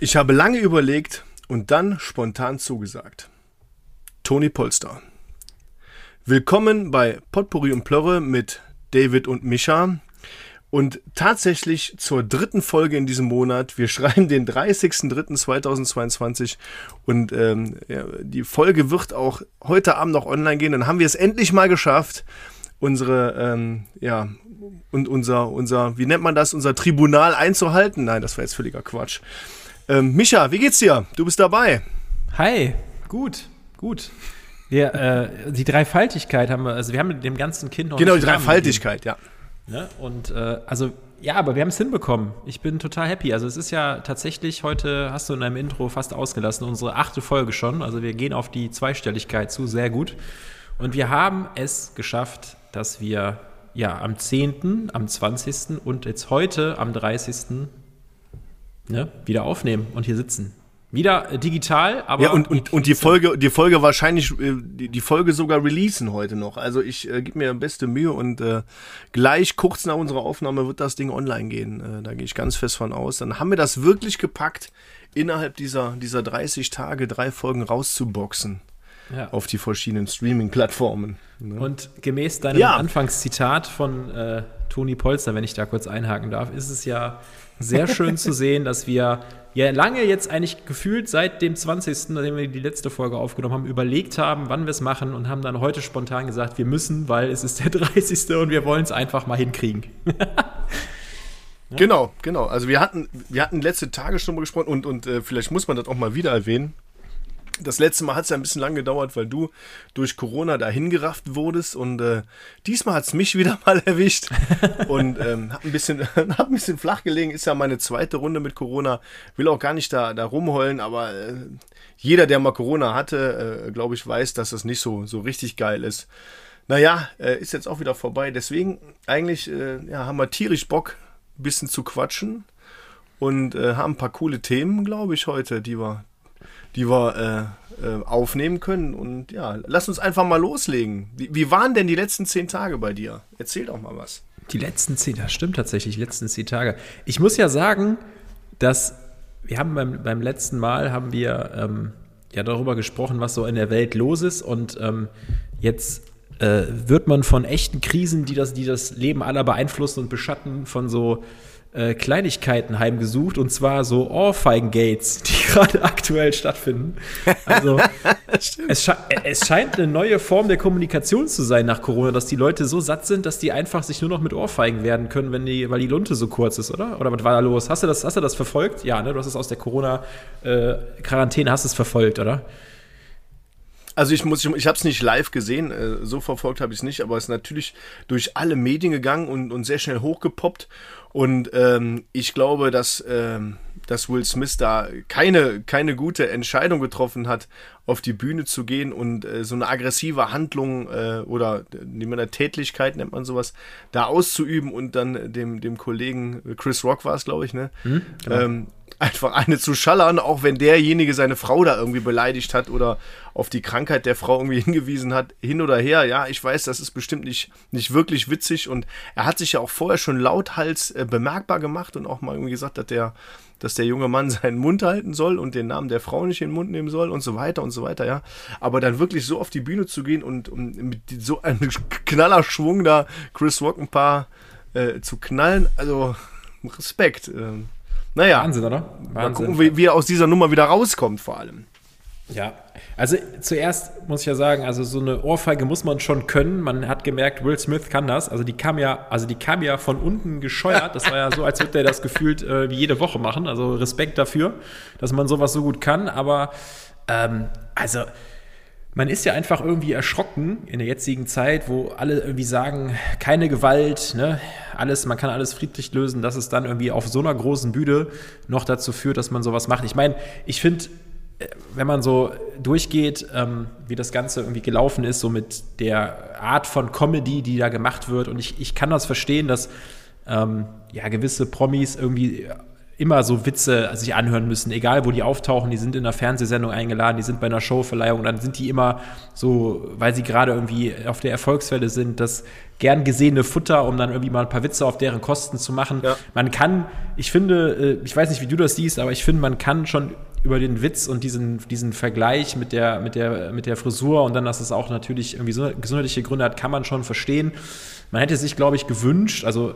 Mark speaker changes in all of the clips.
Speaker 1: Ich habe lange überlegt und dann spontan zugesagt. Toni Polster. Willkommen bei Potpourri und Plörre mit David und Mischa. Und tatsächlich zur dritten Folge in diesem Monat. Wir schreiben den 30.03.2022 und ähm, ja, die Folge wird auch heute Abend noch online gehen. Dann haben wir es endlich mal geschafft, unsere, ähm, ja, und unser, unser, wie nennt man das, unser Tribunal einzuhalten. Nein, das war jetzt völliger Quatsch. Ähm, Micha, wie geht's dir? Du bist dabei.
Speaker 2: Hi, gut, gut. Wir, äh, die Dreifaltigkeit haben wir, also wir haben mit dem ganzen Kind noch
Speaker 1: Genau, die Dreifaltigkeit, ja.
Speaker 2: Ne? Und äh, also, ja, aber wir haben es hinbekommen. Ich bin total happy. Also es ist ja tatsächlich, heute hast du in deinem Intro fast ausgelassen, unsere achte Folge schon. Also wir gehen auf die Zweistelligkeit zu, sehr gut. Und wir haben es geschafft, dass wir ja am 10., am 20. und jetzt heute am 30. Ne, wieder aufnehmen und hier sitzen. Wieder äh, digital, aber.
Speaker 1: Ja, und, und, und die Folge, die Folge wahrscheinlich, äh, die, Folge sogar releasen heute noch. Also ich äh, gebe mir beste Mühe und äh, gleich kurz nach unserer Aufnahme wird das Ding online gehen. Äh, da gehe ich ganz fest von aus. Dann haben wir das wirklich gepackt, innerhalb dieser, dieser 30 Tage drei Folgen rauszuboxen. Ja. Auf die verschiedenen Streaming-Plattformen.
Speaker 2: Ne? Und gemäß deinem ja. Anfangszitat von äh, Toni Polster, wenn ich da kurz einhaken darf, ist es ja sehr schön zu sehen, dass wir ja lange jetzt eigentlich gefühlt seit dem 20., nachdem wir die letzte Folge aufgenommen haben, überlegt haben, wann wir es machen und haben dann heute spontan gesagt, wir müssen, weil es ist der 30. und wir wollen es einfach mal hinkriegen.
Speaker 1: ja. Genau, genau. Also wir hatten, wir hatten letzte Tage schon mal gesprochen und, und äh, vielleicht muss man das auch mal wieder erwähnen. Das letzte Mal hat es ja ein bisschen lang gedauert, weil du durch Corona dahin gerafft wurdest und äh, diesmal hat es mich wieder mal erwischt und ähm, hab ein bisschen hab ein bisschen flach gelegen. Ist ja meine zweite Runde mit Corona. Will auch gar nicht da, da rumheulen, aber äh, jeder, der mal Corona hatte, äh, glaube ich, weiß, dass das nicht so, so richtig geil ist. Naja, äh, ist jetzt auch wieder vorbei. Deswegen eigentlich äh, ja, haben wir tierisch Bock, ein bisschen zu quatschen und äh, haben ein paar coole Themen, glaube ich, heute, die wir, die wir äh, äh, aufnehmen können. Und ja, lass uns einfach mal loslegen. Wie, wie, waren denn die letzten zehn Tage bei dir? Erzähl doch mal was.
Speaker 2: Die letzten zehn, das stimmt tatsächlich, die letzten zehn Tage. Ich muss ja sagen, dass wir haben beim, beim letzten Mal haben wir ähm, ja darüber gesprochen, was so in der Welt los ist. Und ähm, jetzt äh, wird man von echten Krisen, die das, die das Leben aller beeinflussen und beschatten, von so äh, Kleinigkeiten heimgesucht und zwar so Ohrfeigen-Gates, die gerade aktuell stattfinden. Also es, sche es, scheint eine neue Form der Kommunikation zu sein nach Corona, dass die Leute so satt sind, dass die einfach sich nur noch mit Ohrfeigen werden können, wenn die, weil die Lunte so kurz ist, oder? Oder was war da los? Hast du das, hast du das verfolgt? Ja, ne? Du hast es aus der Corona-Quarantäne, äh, hast es verfolgt, oder?
Speaker 1: Also ich muss, ich, ich habe es nicht live gesehen, äh, so verfolgt habe ich es nicht, aber es ist natürlich durch alle Medien gegangen und, und sehr schnell hochgepoppt. Und ähm, ich glaube, dass, ähm, dass Will Smith da keine, keine gute Entscheidung getroffen hat, auf die Bühne zu gehen und äh, so eine aggressive Handlung äh, oder wie man Tätlichkeit nennt man sowas, da auszuüben und dann dem, dem Kollegen Chris Rock war es, glaube ich, ne? Mhm, genau. ähm, einfach eine zu schallern, auch wenn derjenige seine Frau da irgendwie beleidigt hat oder auf die Krankheit der Frau irgendwie hingewiesen hat, hin oder her. Ja, ich weiß, das ist bestimmt nicht, nicht wirklich witzig und er hat sich ja auch vorher schon lauthals äh, bemerkbar gemacht und auch mal irgendwie gesagt, dass der, dass der junge Mann seinen Mund halten soll und den Namen der Frau nicht in den Mund nehmen soll und so weiter und so weiter, ja. Aber dann wirklich so auf die Bühne zu gehen und, und mit so einem Knallerschwung da Chris Rock ein paar äh, zu knallen, also Respekt. Äh. Naja.
Speaker 2: Wahnsinn, oder?
Speaker 1: Wahnsinn. Mal gucken, wie, wie er aus dieser Nummer wieder rauskommt, vor allem.
Speaker 2: Ja, also zuerst muss ich ja sagen, also so eine Ohrfeige muss man schon können. Man hat gemerkt, Will Smith kann das. Also die kam ja, also die kam ja von unten gescheuert. Das war ja so, als würde er das gefühlt äh, wie jede Woche machen. Also Respekt dafür, dass man sowas so gut kann. Aber ähm, also man ist ja einfach irgendwie erschrocken in der jetzigen Zeit, wo alle irgendwie sagen, keine Gewalt, ne? alles, man kann alles friedlich lösen, dass es dann irgendwie auf so einer großen Bühne noch dazu führt, dass man sowas macht. Ich meine, ich finde, wenn man so durchgeht, ähm, wie das Ganze irgendwie gelaufen ist, so mit der Art von Comedy, die da gemacht wird, und ich, ich kann das verstehen, dass ähm, ja gewisse Promis irgendwie immer so Witze sich anhören müssen, egal wo die auftauchen, die sind in einer Fernsehsendung eingeladen, die sind bei einer Showverleihung, dann sind die immer so, weil sie gerade irgendwie auf der Erfolgswelle sind, das gern gesehene Futter, um dann irgendwie mal ein paar Witze auf deren Kosten zu machen. Ja. Man kann, ich finde, äh, ich weiß nicht, wie du das siehst, aber ich finde, man kann schon über den Witz und diesen, diesen Vergleich mit der, mit, der, mit der Frisur und dann, dass es auch natürlich irgendwie so gesundheitliche Gründe hat, kann man schon verstehen. Man hätte sich, glaube ich, gewünscht, also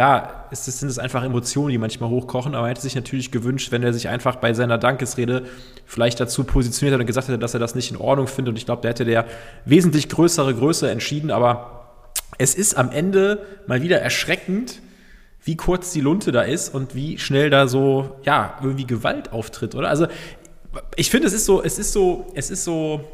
Speaker 2: klar, es, sind es einfach Emotionen, die manchmal hochkochen, aber er hätte sich natürlich gewünscht, wenn er sich einfach bei seiner Dankesrede vielleicht dazu positioniert hat und gesagt hätte, dass er das nicht in Ordnung findet. Und ich glaube, da hätte der wesentlich größere Größe entschieden. Aber es ist am Ende mal wieder erschreckend, wie kurz die Lunte da ist und wie schnell da so, ja, irgendwie Gewalt auftritt, oder? Also, ich finde, es ist so, es ist so, es ist so,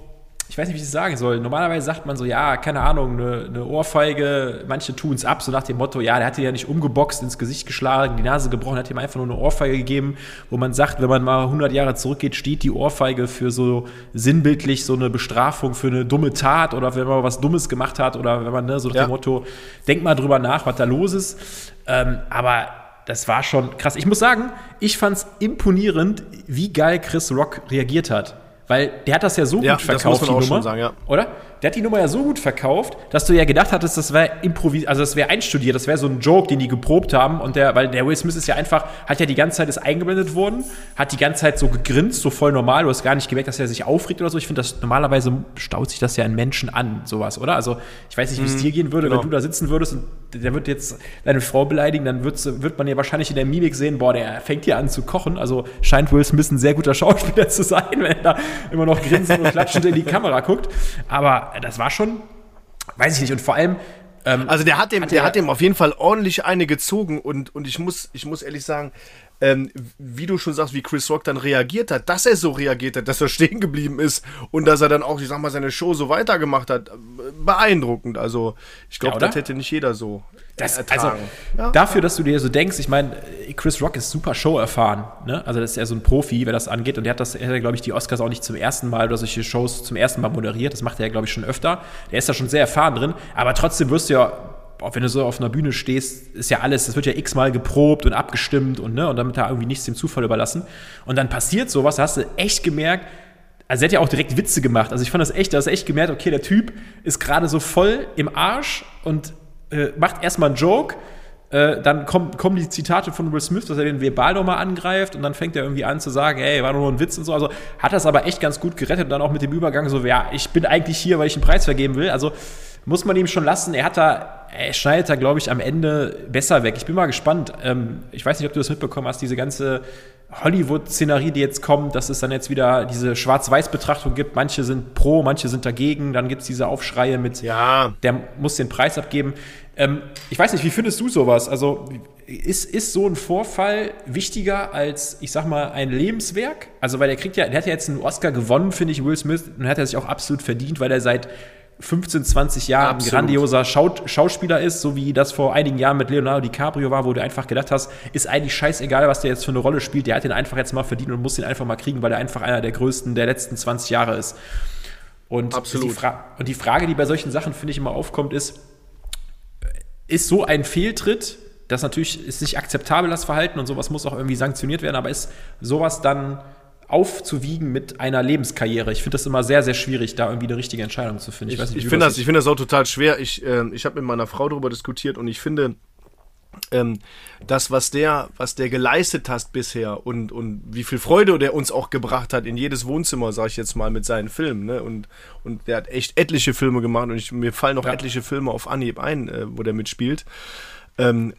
Speaker 2: ich weiß nicht, wie ich es sagen soll. Normalerweise sagt man so, ja, keine Ahnung, eine, eine Ohrfeige, manche tun es ab, so nach dem Motto, ja, der hat dir ja nicht umgeboxt, ins Gesicht geschlagen, die Nase gebrochen, hat ihm einfach nur eine Ohrfeige gegeben, wo man sagt, wenn man mal 100 Jahre zurückgeht, steht die Ohrfeige für so sinnbildlich so eine Bestrafung für eine dumme Tat oder wenn man was Dummes gemacht hat oder wenn man ne, so nach ja. dem Motto, denk mal drüber nach, was da los ist. Ähm, aber das war schon krass. Ich muss sagen, ich fand es imponierend, wie geil Chris Rock reagiert hat. Weil der hat das ja so ja, gut verkauft, die Nummer. Sagen, ja. Oder? Der hat die Nummer ja so gut verkauft, dass du ja gedacht hattest, das wäre improvisiert, also das wäre einstudiert, das wäre so ein Joke, den die geprobt haben. Und der, weil der Will Smith ist ja einfach, hat ja die ganze Zeit ist eingeblendet worden, hat die ganze Zeit so gegrinst, so voll normal. Du hast gar nicht gemerkt, dass er sich aufregt oder so. Ich finde, das normalerweise staut sich das ja in Menschen an, sowas, oder? Also ich weiß nicht, wie es mhm, dir gehen würde, genau. wenn du da sitzen würdest und der wird jetzt deine Frau beleidigen, dann wird man ja wahrscheinlich in der Mimik sehen, boah, der fängt hier an zu kochen. Also scheint Will Smith ein sehr guter Schauspieler zu sein, wenn er da immer noch grinsend und klatschend in die Kamera guckt. Aber das war schon, weiß ich nicht. Und vor allem.
Speaker 1: Ähm, also der hat dem, hat der, der hat dem auf jeden Fall ordentlich eine gezogen und, und ich muss, ich muss ehrlich sagen, ähm, wie du schon sagst, wie Chris Rock dann reagiert hat, dass er so reagiert hat, dass er stehen geblieben ist und dass er dann auch, ich sag mal, seine Show so weitergemacht hat, beeindruckend. Also ich glaube, ja, das hätte nicht jeder so
Speaker 2: das, also ja. dafür, dass du dir so denkst, ich meine, Chris Rock ist super Show erfahren, ne? Also das ist ja so ein Profi, wer das angeht. Und der hat das, er hat, glaube ich, die Oscars auch nicht zum ersten Mal oder solche Shows zum ersten Mal moderiert. Das macht er ja, glaube ich, schon öfter. Der ist da schon sehr erfahren drin. Aber trotzdem wirst du ja auch wenn du so auf einer Bühne stehst, ist ja alles, das wird ja x-mal geprobt und abgestimmt und, ne, und damit da irgendwie nichts dem Zufall überlassen. Und dann passiert sowas, da hast du echt gemerkt, also er hat ja auch direkt Witze gemacht. Also ich fand das echt, da hast du echt gemerkt, okay, der Typ ist gerade so voll im Arsch und äh, macht erstmal einen Joke. Äh, dann kommen, kommen die Zitate von Will Smith, dass er den verbal nochmal angreift und dann fängt er irgendwie an zu sagen, ey, war doch nur ein Witz und so. Also hat das aber echt ganz gut gerettet und dann auch mit dem Übergang so, ja, ich bin eigentlich hier, weil ich einen Preis vergeben will. Also muss man ihm schon lassen. Er hat da, er schneidet da, glaube ich, am Ende besser weg. Ich bin mal gespannt. Ähm, ich weiß nicht, ob du das mitbekommen hast, diese ganze Hollywood-Szenerie, die jetzt kommt, dass es dann jetzt wieder diese Schwarz-Weiß-Betrachtung gibt. Manche sind pro, manche sind dagegen. Dann gibt es diese Aufschreie mit,
Speaker 1: ja.
Speaker 2: der muss den Preis abgeben. Ähm, ich weiß nicht, wie findest du sowas? Also ist, ist so ein Vorfall wichtiger als, ich sag mal, ein Lebenswerk? Also, weil der kriegt ja, der hat ja jetzt einen Oscar gewonnen, finde ich, Will Smith, und hat er sich auch absolut verdient, weil er seit 15, 20 Jahren ein grandioser Schau Schauspieler ist, so wie das vor einigen Jahren mit Leonardo DiCaprio war, wo du einfach gedacht hast, ist eigentlich scheißegal, was der jetzt für eine Rolle spielt, der hat den einfach jetzt mal verdient und muss den einfach mal kriegen, weil er einfach einer der größten der letzten 20 Jahre ist. Und,
Speaker 1: Absolut.
Speaker 2: Die, und die Frage, die bei solchen Sachen, finde ich, immer aufkommt, ist, ist so ein Fehltritt, das natürlich ist nicht akzeptabel, das Verhalten und sowas muss auch irgendwie sanktioniert werden, aber ist sowas dann aufzuwiegen mit einer Lebenskarriere. Ich finde das immer sehr, sehr schwierig, da irgendwie eine richtige Entscheidung zu finden.
Speaker 1: Ich, ich, ich finde das, ich finde das auch total schwer. Ich, äh, ich habe mit meiner Frau darüber diskutiert und ich finde, ähm, das, was der, was der geleistet hat bisher und, und wie viel Freude der uns auch gebracht hat in jedes Wohnzimmer, sage ich jetzt mal, mit seinen Filmen. Ne? Und, und der hat echt etliche Filme gemacht und ich, mir fallen noch ja. etliche Filme auf Anhieb ein, äh, wo der mitspielt. Ähm,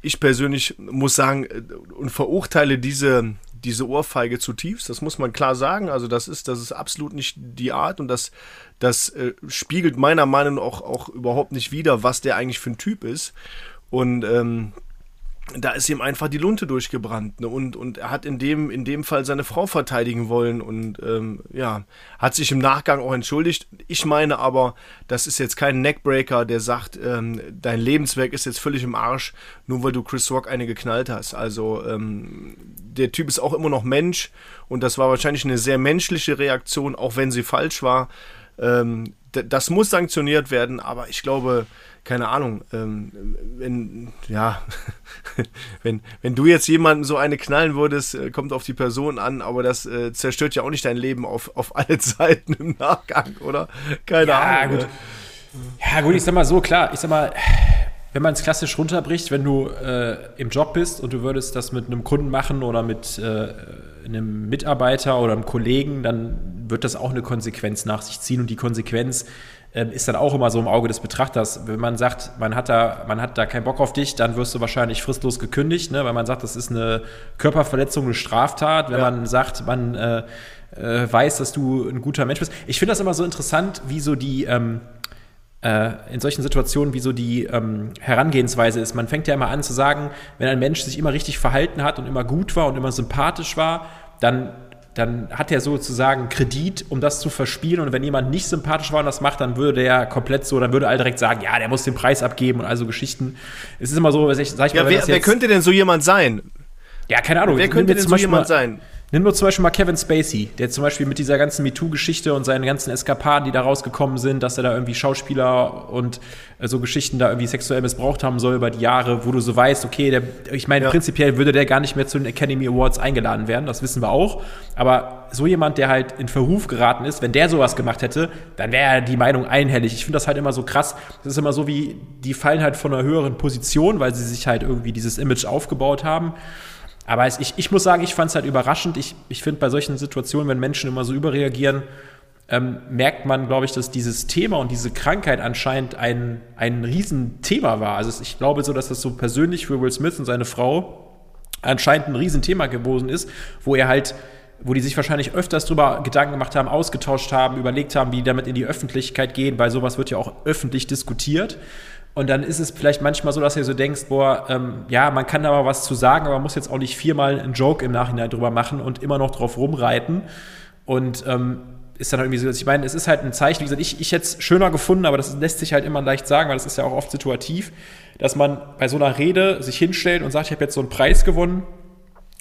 Speaker 1: ich persönlich muss sagen äh, und verurteile diese, diese Ohrfeige zutiefst, das muss man klar sagen. Also das ist, das ist absolut nicht die Art und das, das äh, spiegelt meiner Meinung nach auch, auch überhaupt nicht wider, was der eigentlich für ein Typ ist. Und ähm, da ist ihm einfach die Lunte durchgebrannt. Ne? Und, und er hat in dem, in dem Fall seine Frau verteidigen wollen und ähm, ja, hat sich im Nachgang auch entschuldigt. Ich meine aber, das ist jetzt kein Neckbreaker, der sagt, ähm, dein Lebenswerk ist jetzt völlig im Arsch, nur weil du Chris Rock eine geknallt hast. Also ähm, der Typ ist auch immer noch Mensch und das war wahrscheinlich eine sehr menschliche Reaktion, auch wenn sie falsch war. Ähm, das muss sanktioniert werden, aber ich glaube, keine Ahnung, ähm, wenn, ja, wenn, wenn du jetzt jemanden so eine knallen würdest, äh, kommt auf die Person an, aber das äh, zerstört ja auch nicht dein Leben auf, auf alle Zeiten im Nachgang, oder? Keine ja, Ahnung.
Speaker 2: Gut. Ja, gut, ich sag mal so, klar, ich sag mal, wenn man es klassisch runterbricht, wenn du äh, im Job bist und du würdest das mit einem Kunden machen oder mit äh, einem Mitarbeiter oder einem Kollegen, dann wird das auch eine Konsequenz nach sich ziehen und die Konsequenz ähm, ist dann auch immer so im Auge des Betrachters. Wenn man sagt, man hat da, man hat da keinen Bock auf dich, dann wirst du wahrscheinlich fristlos gekündigt, ne? weil man sagt, das ist eine Körperverletzung, eine Straftat. Wenn ja. man sagt, man äh, äh, weiß, dass du ein guter Mensch bist. Ich finde das immer so interessant, wie so die ähm, äh, in solchen Situationen, wie so die ähm, Herangehensweise ist. Man fängt ja immer an zu sagen, wenn ein Mensch sich immer richtig verhalten hat und immer gut war und immer sympathisch war, dann dann hat er sozusagen Kredit, um das zu verspielen. Und wenn jemand nicht sympathisch war und das macht, dann würde der komplett so, dann würde all direkt sagen, ja, der muss den Preis abgeben und also Geschichten. Es ist immer so, sag ich,
Speaker 1: ja,
Speaker 2: mal,
Speaker 1: wer, wer könnte denn so jemand sein?
Speaker 2: Ja, keine Ahnung.
Speaker 1: Wer könnte denn so jemand sein?
Speaker 2: Nimm nur zum Beispiel mal Kevin Spacey, der zum Beispiel mit dieser ganzen MeToo-Geschichte und seinen ganzen Eskapaden, die da rausgekommen sind, dass er da irgendwie Schauspieler und äh, so Geschichten da irgendwie sexuell missbraucht haben soll über die Jahre, wo du so weißt, okay, der, ich meine, ja. prinzipiell würde der gar nicht mehr zu den Academy Awards eingeladen werden, das wissen wir auch. Aber so jemand, der halt in Verruf geraten ist, wenn der sowas gemacht hätte, dann wäre die Meinung einhellig. Ich finde das halt immer so krass. Das ist immer so wie, die fallen halt von einer höheren Position, weil sie sich halt irgendwie dieses Image aufgebaut haben. Aber ich, ich muss sagen, ich fand es halt überraschend. Ich, ich finde bei solchen Situationen, wenn Menschen immer so überreagieren, ähm, merkt man, glaube ich, dass dieses Thema und diese Krankheit anscheinend ein, ein Riesenthema war. Also ich glaube so, dass das so persönlich für Will Smith und seine Frau anscheinend ein Riesenthema geworden ist, wo er halt wo die sich wahrscheinlich öfters drüber Gedanken gemacht haben, ausgetauscht haben, überlegt haben, wie die damit in die Öffentlichkeit gehen, weil sowas wird ja auch öffentlich diskutiert. Und dann ist es vielleicht manchmal so, dass ihr so denkst, boah, ähm, ja, man kann da mal was zu sagen, aber man muss jetzt auch nicht viermal einen Joke im Nachhinein drüber machen und immer noch drauf rumreiten. Und ähm, ist dann irgendwie so, ich meine, es ist halt ein Zeichen, wie gesagt, ich, ich hätte es schöner gefunden, aber das lässt sich halt immer leicht sagen, weil das ist ja auch oft situativ, dass man bei so einer Rede sich hinstellt und sagt, ich habe jetzt so einen Preis gewonnen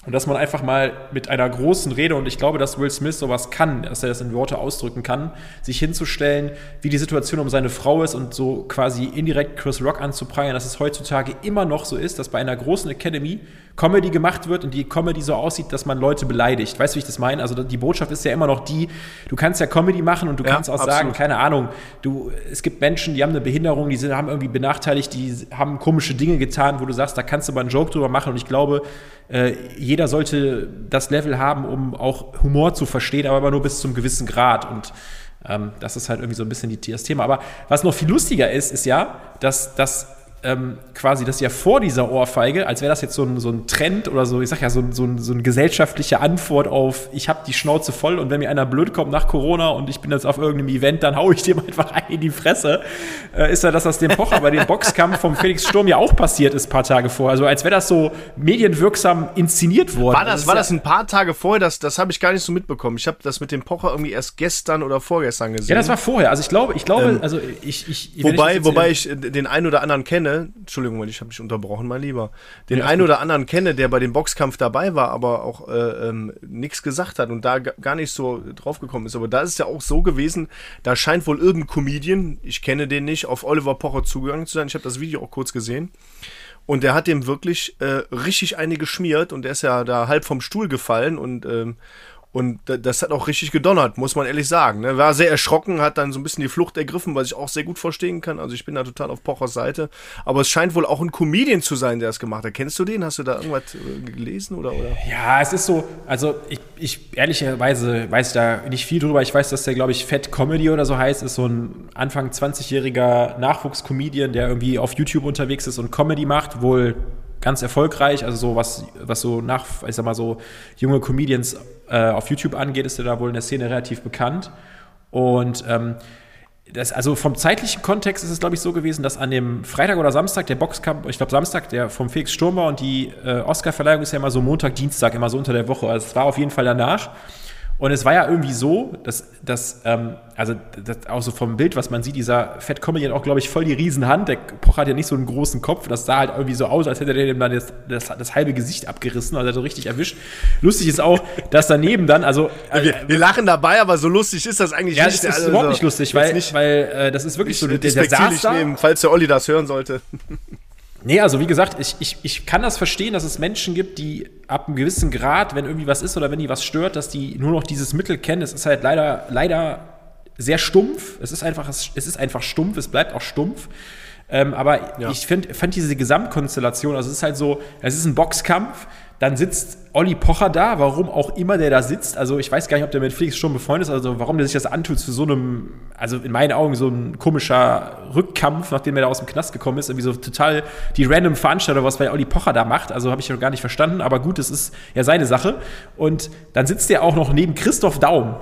Speaker 2: und dass man einfach mal mit einer großen Rede, und ich glaube, dass Will Smith sowas kann, dass er das in Worte ausdrücken kann, sich hinzustellen, wie die Situation um seine Frau ist und so quasi indirekt Chris Rock anzuprangern, dass es heutzutage immer noch so ist, dass bei einer großen Academy Comedy gemacht wird und die Comedy so aussieht, dass man Leute beleidigt. Weißt du, wie ich das meine? Also die Botschaft ist ja immer noch die, du kannst ja Comedy machen und du ja, kannst auch absolut. sagen, keine Ahnung, du, es gibt Menschen, die haben eine Behinderung, die sind, haben irgendwie benachteiligt, die haben komische Dinge getan, wo du sagst, da kannst du mal einen Joke drüber machen und ich glaube, äh, jeder sollte das Level haben, um auch Humor zu verstehen, aber nur bis zum gewissen Grad. Und ähm, das ist halt irgendwie so ein bisschen die, das Thema. Aber was noch viel lustiger ist, ist ja, dass, dass ähm, quasi das ja vor dieser Ohrfeige, als wäre das jetzt so ein, so ein Trend oder so, ich sag ja, so, so, so eine gesellschaftliche Antwort auf, ich habe die Schnauze voll und wenn mir einer blöd kommt nach Corona und ich bin jetzt auf irgendeinem Event, dann hau ich dem einfach ein in die Fresse. Äh, ist ja das, was dem Pocher bei dem Boxkampf vom Felix Sturm ja auch passiert ist, ein paar Tage vorher. Also als wäre das so medienwirksam inszeniert worden.
Speaker 1: War das, das war das ein paar Tage vorher? Das, das habe ich gar nicht so mitbekommen. Ich habe das mit dem Pocher irgendwie erst gestern oder vorgestern gesehen.
Speaker 2: Ja, das war vorher. Also ich glaube, ich glaube, ähm, also ich, ich
Speaker 1: wobei, ich wobei ich den einen oder anderen kenne, kenne, Entschuldigung, ich habe dich unterbrochen, mein Lieber, den ja, einen oder anderen kenne, der bei dem Boxkampf dabei war, aber auch äh, ähm, nichts gesagt hat und da gar nicht so draufgekommen ist. Aber da ist es ja auch so gewesen, da scheint wohl irgendein Comedian, ich kenne den nicht, auf Oliver Pocher zugegangen zu sein. Ich habe das Video auch kurz gesehen. Und der hat dem wirklich äh, richtig eine geschmiert und der ist ja da halb vom Stuhl gefallen und ähm, und das hat auch richtig gedonnert, muss man ehrlich sagen. Ne? War sehr erschrocken, hat dann so ein bisschen die Flucht ergriffen, was ich auch sehr gut verstehen kann. Also ich bin da total auf Pochers Seite. Aber es scheint wohl auch ein Comedian zu sein, der es gemacht hat. Kennst du den? Hast du da irgendwas äh, gelesen oder? oder?
Speaker 2: Ja, es ist so, also ich, ich ehrlicherweise weiß da nicht viel drüber. Ich weiß, dass der, glaube ich, Fat Comedy oder so heißt, ist so ein Anfang 20-jähriger Nachwuchscomedian, der irgendwie auf YouTube unterwegs ist und Comedy macht, wohl ganz erfolgreich. Also so was, was so nach, ich sag mal so junge Comedians äh, auf YouTube angeht, ist er da wohl in der Szene relativ bekannt. Und ähm, das, also vom zeitlichen Kontext ist es, glaube ich, so gewesen, dass an dem Freitag oder Samstag der Boxkampf, ich glaube Samstag, der vom Felix Sturm war und die äh, Oscar-Verleihung ist ja immer so Montag, Dienstag, immer so unter der Woche. Also es war auf jeden Fall danach. Und es war ja irgendwie so, dass, dass ähm, also das, auch so vom Bild, was man sieht, dieser Fett Comedian auch, glaube ich, voll die Riesenhand. Der Pocher hat ja nicht so einen großen Kopf. Das sah halt irgendwie so aus, als hätte der dem dann das, das, das halbe Gesicht abgerissen, also so richtig erwischt. Lustig ist auch, dass daneben dann, also.
Speaker 1: wir, wir, lachen dabei, aber so lustig ist das eigentlich
Speaker 2: ja,
Speaker 1: nicht.
Speaker 2: Ja, das ist also, überhaupt nicht lustig, weil, nicht, weil äh, das ist wirklich so,
Speaker 1: der, der da, nehmen, falls der Olli das hören sollte.
Speaker 2: Nee, also wie gesagt, ich, ich, ich kann das verstehen, dass es Menschen gibt, die ab einem gewissen Grad, wenn irgendwie was ist oder wenn die was stört, dass die nur noch dieses Mittel kennen. Es ist halt leider, leider sehr stumpf. Es ist einfach, es ist einfach stumpf, es bleibt auch stumpf. Ähm, aber ja. ich find, fand diese Gesamtkonstellation, also es ist halt so, es ist ein Boxkampf, dann sitzt Olli Pocher da, warum auch immer der da sitzt. Also ich weiß gar nicht, ob der mit Felix schon befreundet ist, also warum der sich das antut zu so einem, also in meinen Augen so ein komischer Rückkampf, nachdem er da aus dem Knast gekommen ist, irgendwie so total die random Veranstaltung, was bei Olli Pocher da macht. Also habe ich noch gar nicht verstanden, aber gut, es ist ja seine Sache. Und dann sitzt er auch noch neben Christoph Daum.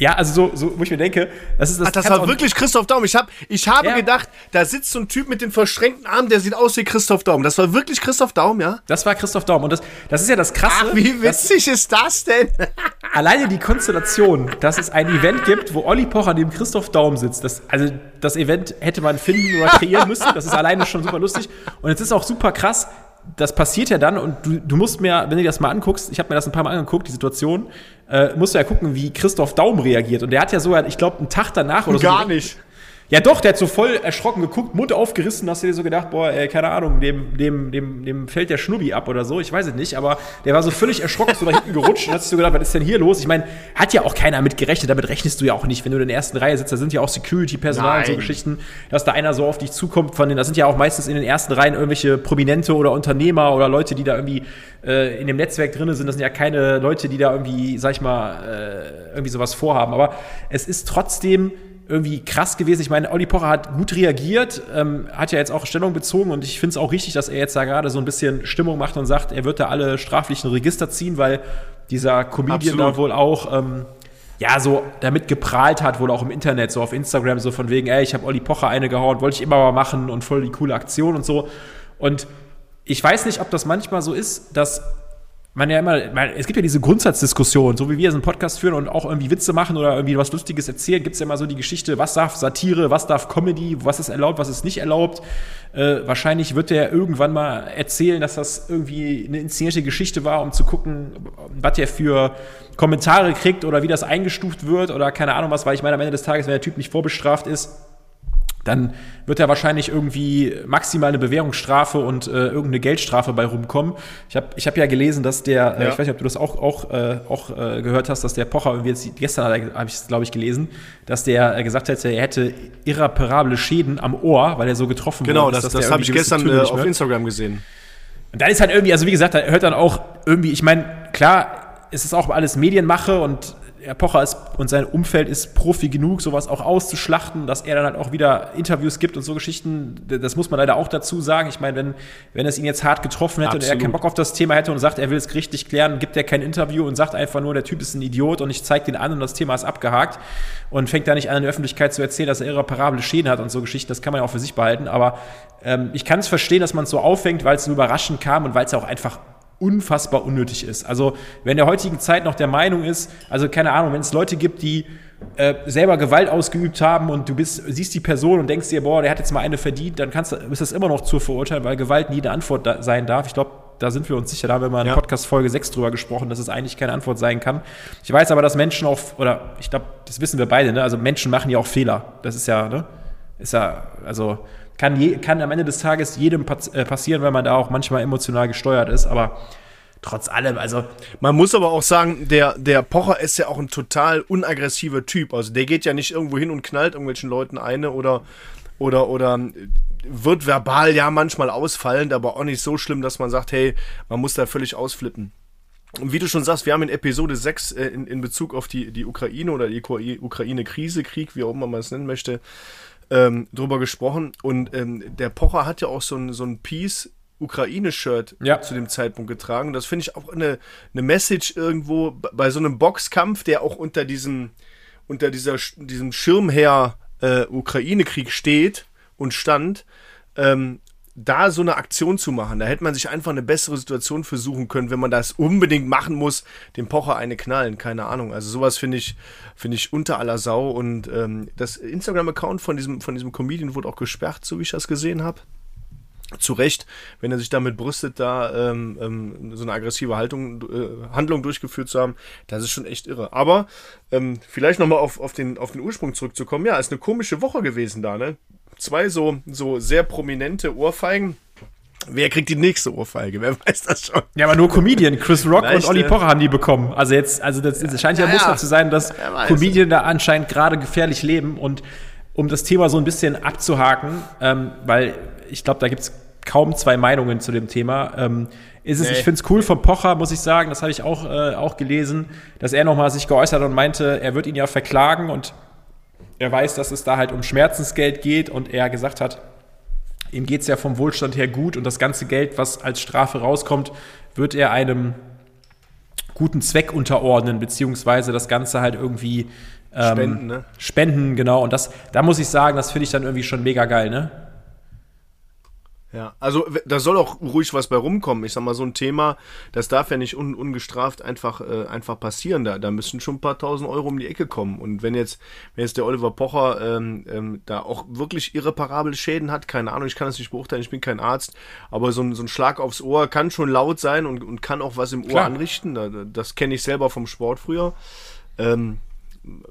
Speaker 2: Ja, also so, so, wo ich mir denke, das ist das.
Speaker 1: Ach, das war wirklich Christoph Daum. Ich, hab, ich habe ja. gedacht, da sitzt so ein Typ mit den verschränkten Armen, der sieht aus wie Christoph Daum. Das war wirklich Christoph Daum, ja?
Speaker 2: Das war Christoph Daum. Und das, das ist ja das Krasse.
Speaker 1: Ach, wie witzig ist das denn?
Speaker 2: alleine die Konstellation, dass es ein Event gibt, wo Olli Pocher neben Christoph Daum sitzt. Das, also das Event hätte man finden oder kreieren müssen. Das ist alleine schon super lustig. Und es ist auch super krass, das passiert ja dann und du, du musst mir, wenn du dir das mal anguckst, ich habe mir das ein paar Mal angeguckt, die Situation, äh, musst du ja gucken, wie Christoph Daum reagiert. Und der hat ja sogar, ich glaube, einen Tag danach oder
Speaker 1: Gar
Speaker 2: so.
Speaker 1: Gar nicht.
Speaker 2: Ja, doch, der hat so voll erschrocken geguckt, Mund aufgerissen, hast du dir so gedacht, boah, ey, keine Ahnung, dem, dem, dem, dem fällt der Schnubbi ab oder so, ich weiß es nicht, aber der war so völlig erschrocken, so nach hinten gerutscht und hast dir so gedacht, was ist denn hier los? Ich meine, hat ja auch keiner mit gerechnet, damit rechnest du ja auch nicht, wenn du in der ersten Reihe sitzt, da sind ja auch Security-Personal und so Geschichten, dass da einer so auf dich zukommt, von denen, da sind ja auch meistens in den ersten Reihen irgendwelche Prominente oder Unternehmer oder Leute, die da irgendwie äh, in dem Netzwerk drin sind, das sind ja keine Leute, die da irgendwie, sag ich mal, äh, irgendwie sowas vorhaben, aber es ist trotzdem, irgendwie krass gewesen. Ich meine, Olli Pocher hat gut reagiert, ähm, hat ja jetzt auch Stellung bezogen und ich finde es auch richtig, dass er jetzt da gerade so ein bisschen Stimmung macht und sagt, er wird da alle straflichen Register ziehen, weil dieser Comedian Absolut. da wohl auch ähm, ja so damit geprahlt hat, wohl auch im Internet, so auf Instagram, so von wegen, ey, ich habe Olli Pocher eine gehauen, wollte ich immer mal machen und voll die coole Aktion und so. Und ich weiß nicht, ob das manchmal so ist, dass man ja immer, man, es gibt ja diese Grundsatzdiskussion, so wie wir so einen Podcast führen und auch irgendwie Witze machen oder irgendwie was Lustiges erzählen, gibt es ja immer so die Geschichte, was darf Satire, was darf Comedy, was ist erlaubt, was ist nicht erlaubt. Äh, wahrscheinlich wird der irgendwann mal erzählen, dass das irgendwie eine inszenierte Geschichte war, um zu gucken, was der für Kommentare kriegt oder wie das eingestuft wird oder keine Ahnung was, weil ich meine, am Ende des Tages, wenn der Typ nicht vorbestraft ist, dann wird er wahrscheinlich irgendwie maximal eine Bewährungsstrafe und äh, irgendeine Geldstrafe bei rumkommen. Ich habe ich hab ja gelesen, dass der, ja. äh, ich weiß nicht, ob du das auch, auch, äh, auch äh, gehört hast, dass der Pocher irgendwie jetzt, gestern habe ich es, glaube ich, gelesen, dass der äh, gesagt hätte, er hätte irreparable Schäden am Ohr, weil er so getroffen
Speaker 1: genau,
Speaker 2: wurde.
Speaker 1: Genau, das, das habe ich gestern äh, auf Instagram gesehen.
Speaker 2: Und dann ist halt irgendwie, also wie gesagt, da hört dann auch irgendwie, ich meine, klar, es ist auch alles Medienmache und Herr Pocher ist und sein Umfeld ist Profi genug, sowas auch auszuschlachten, dass er dann halt auch wieder Interviews gibt und so Geschichten. Das muss man leider auch dazu sagen. Ich meine, wenn, wenn es ihn jetzt hart getroffen hätte Absolut. und er keinen Bock auf das Thema hätte und sagt, er will es gerichtlich klären, gibt er kein Interview und sagt einfach nur, der Typ ist ein Idiot und ich zeige den an und das Thema ist abgehakt und fängt da nicht an, in der Öffentlichkeit zu erzählen, dass er irreparable Schäden hat und so Geschichten. Das kann man ja auch für sich behalten. Aber ähm, ich kann es verstehen, dass man es so auffängt, weil es so überraschend kam und weil es ja auch einfach unfassbar unnötig ist. Also wenn der heutigen Zeit noch der Meinung ist, also keine Ahnung, wenn es Leute gibt, die äh, selber Gewalt ausgeübt haben und du bist, siehst die Person und denkst dir, boah, der hat jetzt mal eine verdient, dann kannst du, ist das immer noch zu verurteilen, weil Gewalt nie eine Antwort da sein darf. Ich glaube, da sind wir uns sicher, da haben wir mal in ja. Podcast Folge 6 drüber gesprochen, dass es eigentlich keine Antwort sein kann. Ich weiß aber, dass Menschen auch, oder ich glaube, das wissen wir beide, ne? also Menschen machen ja auch Fehler. Das ist ja, ne? Ist ja, also kann, je, kann am Ende des Tages jedem äh, passieren, wenn man da auch manchmal emotional gesteuert ist, aber trotz allem, also.
Speaker 1: Man muss aber auch sagen, der, der Pocher ist ja auch ein total unaggressiver Typ. Also der geht ja nicht irgendwo hin und knallt irgendwelchen Leuten eine oder, oder, oder wird verbal ja manchmal ausfallend, aber auch nicht so schlimm, dass man sagt, hey, man muss da völlig ausflippen. Und wie du schon sagst, wir haben in Episode 6 äh, in, in Bezug auf die, die Ukraine oder die Ukraine-Krise, Krieg, wie auch immer man es nennen möchte, ähm, drüber gesprochen. Und ähm, der Pocher hat ja auch so ein, so ein Peace Ukraine-Shirt ja. zu dem Zeitpunkt getragen. Und das finde ich auch eine, eine Message irgendwo bei so einem Boxkampf, der auch unter diesem, unter dieser, diesem Schirmherr äh, Ukraine-Krieg steht und stand. Ähm, da so eine Aktion zu machen, da hätte man sich einfach eine bessere Situation versuchen können, wenn man das unbedingt machen muss, dem Pocher eine knallen, keine Ahnung. Also sowas finde ich, finde ich unter aller Sau. Und ähm, das Instagram-Account von diesem, von diesem Comedian wurde auch gesperrt, so wie ich das gesehen habe zu Recht, wenn er sich damit brüstet, da ähm, ähm, so eine aggressive Haltung, äh, Handlung durchgeführt zu haben, das ist schon echt irre. Aber ähm, vielleicht nochmal auf, auf, den, auf den Ursprung zurückzukommen, ja, ist eine komische Woche gewesen da, ne? Zwei so, so sehr prominente Ohrfeigen. Wer kriegt die nächste Ohrfeige? Wer weiß das schon?
Speaker 2: Ja, aber nur Comedian. Chris Rock Vielleicht, und Olli Pocher haben die bekommen. Also jetzt, also das, das scheint ja, ja Muster ja. zu sein, dass Comedian da anscheinend gerade gefährlich leben. Und um das Thema so ein bisschen abzuhaken, ähm, weil ich glaube, da gibt es kaum zwei Meinungen zu dem Thema. Ähm, ist es, nee. ich finde es cool von Pocher, muss ich sagen, das habe ich auch, äh, auch gelesen, dass er nochmal sich geäußert und meinte, er wird ihn ja verklagen und er weiß, dass es da halt um Schmerzensgeld geht und er gesagt hat, ihm geht es ja vom Wohlstand her gut und das ganze Geld, was als Strafe rauskommt, wird er einem guten Zweck unterordnen, beziehungsweise das Ganze halt irgendwie ähm, spenden, ne? spenden, genau. Und das, da muss ich sagen, das finde ich dann irgendwie schon mega geil, ne?
Speaker 1: Ja, also da soll auch ruhig was bei rumkommen. Ich sag mal, so ein Thema, das darf ja nicht un, ungestraft einfach, äh, einfach passieren. Da, da müssen schon ein paar tausend Euro um die Ecke kommen. Und wenn jetzt, wenn jetzt der Oliver Pocher ähm, ähm, da auch wirklich irreparable Schäden hat, keine Ahnung, ich kann das nicht beurteilen, ich bin kein Arzt, aber so ein, so ein Schlag aufs Ohr kann schon laut sein und, und kann auch was im Ohr Klar. anrichten. Da, das kenne ich selber vom Sport früher. Ähm,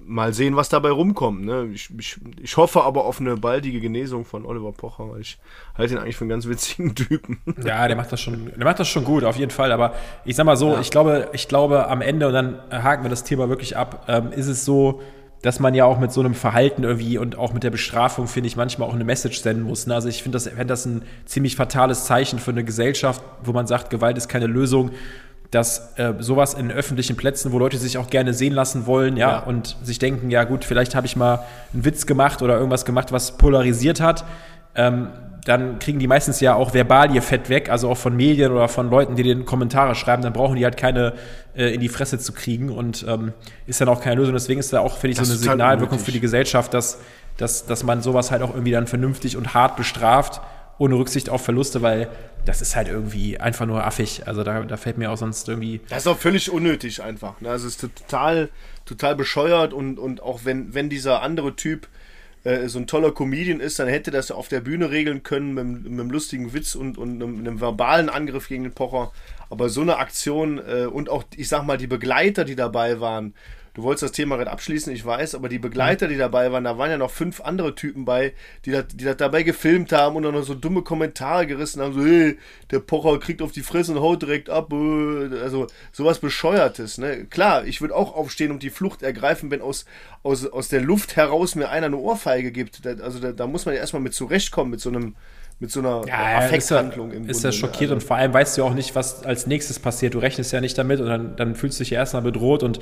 Speaker 1: mal sehen, was dabei rumkommt. Ne? Ich, ich, ich hoffe aber auf eine baldige Genesung von Oliver Pocher, weil ich halte ihn eigentlich für einen ganz witzigen Typen.
Speaker 2: Ja, der macht das schon, der macht das schon gut, auf jeden Fall. Aber ich sag mal so, ja. ich glaube, ich glaube, am Ende, und dann haken wir das Thema wirklich ab, ähm, ist es so, dass man ja auch mit so einem Verhalten irgendwie und auch mit der Bestrafung, finde ich, manchmal auch eine Message senden muss. Ne? Also ich finde das, find das ein ziemlich fatales Zeichen für eine Gesellschaft, wo man sagt, Gewalt ist keine Lösung dass äh, sowas in öffentlichen Plätzen, wo Leute sich auch gerne sehen lassen wollen, ja, ja. und sich denken, ja gut, vielleicht habe ich mal einen Witz gemacht oder irgendwas gemacht, was polarisiert hat, ähm, dann kriegen die meistens ja auch verbal ihr Fett weg, also auch von Medien oder von Leuten, die den Kommentare schreiben, dann brauchen die halt keine äh, in die Fresse zu kriegen und ähm, ist dann auch keine Lösung. Deswegen ist da auch, finde ich, das so eine Signalwirkung für die Gesellschaft, dass, dass, dass man sowas halt auch irgendwie dann vernünftig und hart bestraft ohne Rücksicht auf Verluste, weil das ist halt irgendwie einfach nur affig. Also da, da fällt mir auch sonst irgendwie.
Speaker 1: Das ist auch völlig unnötig einfach. Ne? Also es ist total, total bescheuert und, und auch wenn, wenn dieser andere Typ äh, so ein toller Comedian ist, dann hätte das auf der Bühne regeln können mit, mit einem lustigen Witz und, und einem, einem, verbalen Angriff gegen den Pocher. Aber so eine Aktion äh, und auch, ich sag mal, die Begleiter, die dabei waren, du wolltest das Thema gerade abschließen, ich weiß, aber die Begleiter, die dabei waren, da waren ja noch fünf andere Typen bei, die das, die das dabei gefilmt haben und dann noch so dumme Kommentare gerissen haben, so, hey, der Pocher kriegt auf die Fresse und haut direkt ab, äh, also sowas Bescheuertes, ne? Klar, ich würde auch aufstehen und die Flucht ergreifen, wenn aus, aus, aus der Luft heraus mir einer eine Ohrfeige gibt. Also da, da muss man ja erstmal mit zurechtkommen, mit so einem mit so einer
Speaker 2: ja, Affekthandlung im Ist ja ne? schockiert also. und vor allem weißt du auch nicht, was als nächstes passiert. Du rechnest ja nicht damit und dann, dann fühlst du dich ja erstmal bedroht und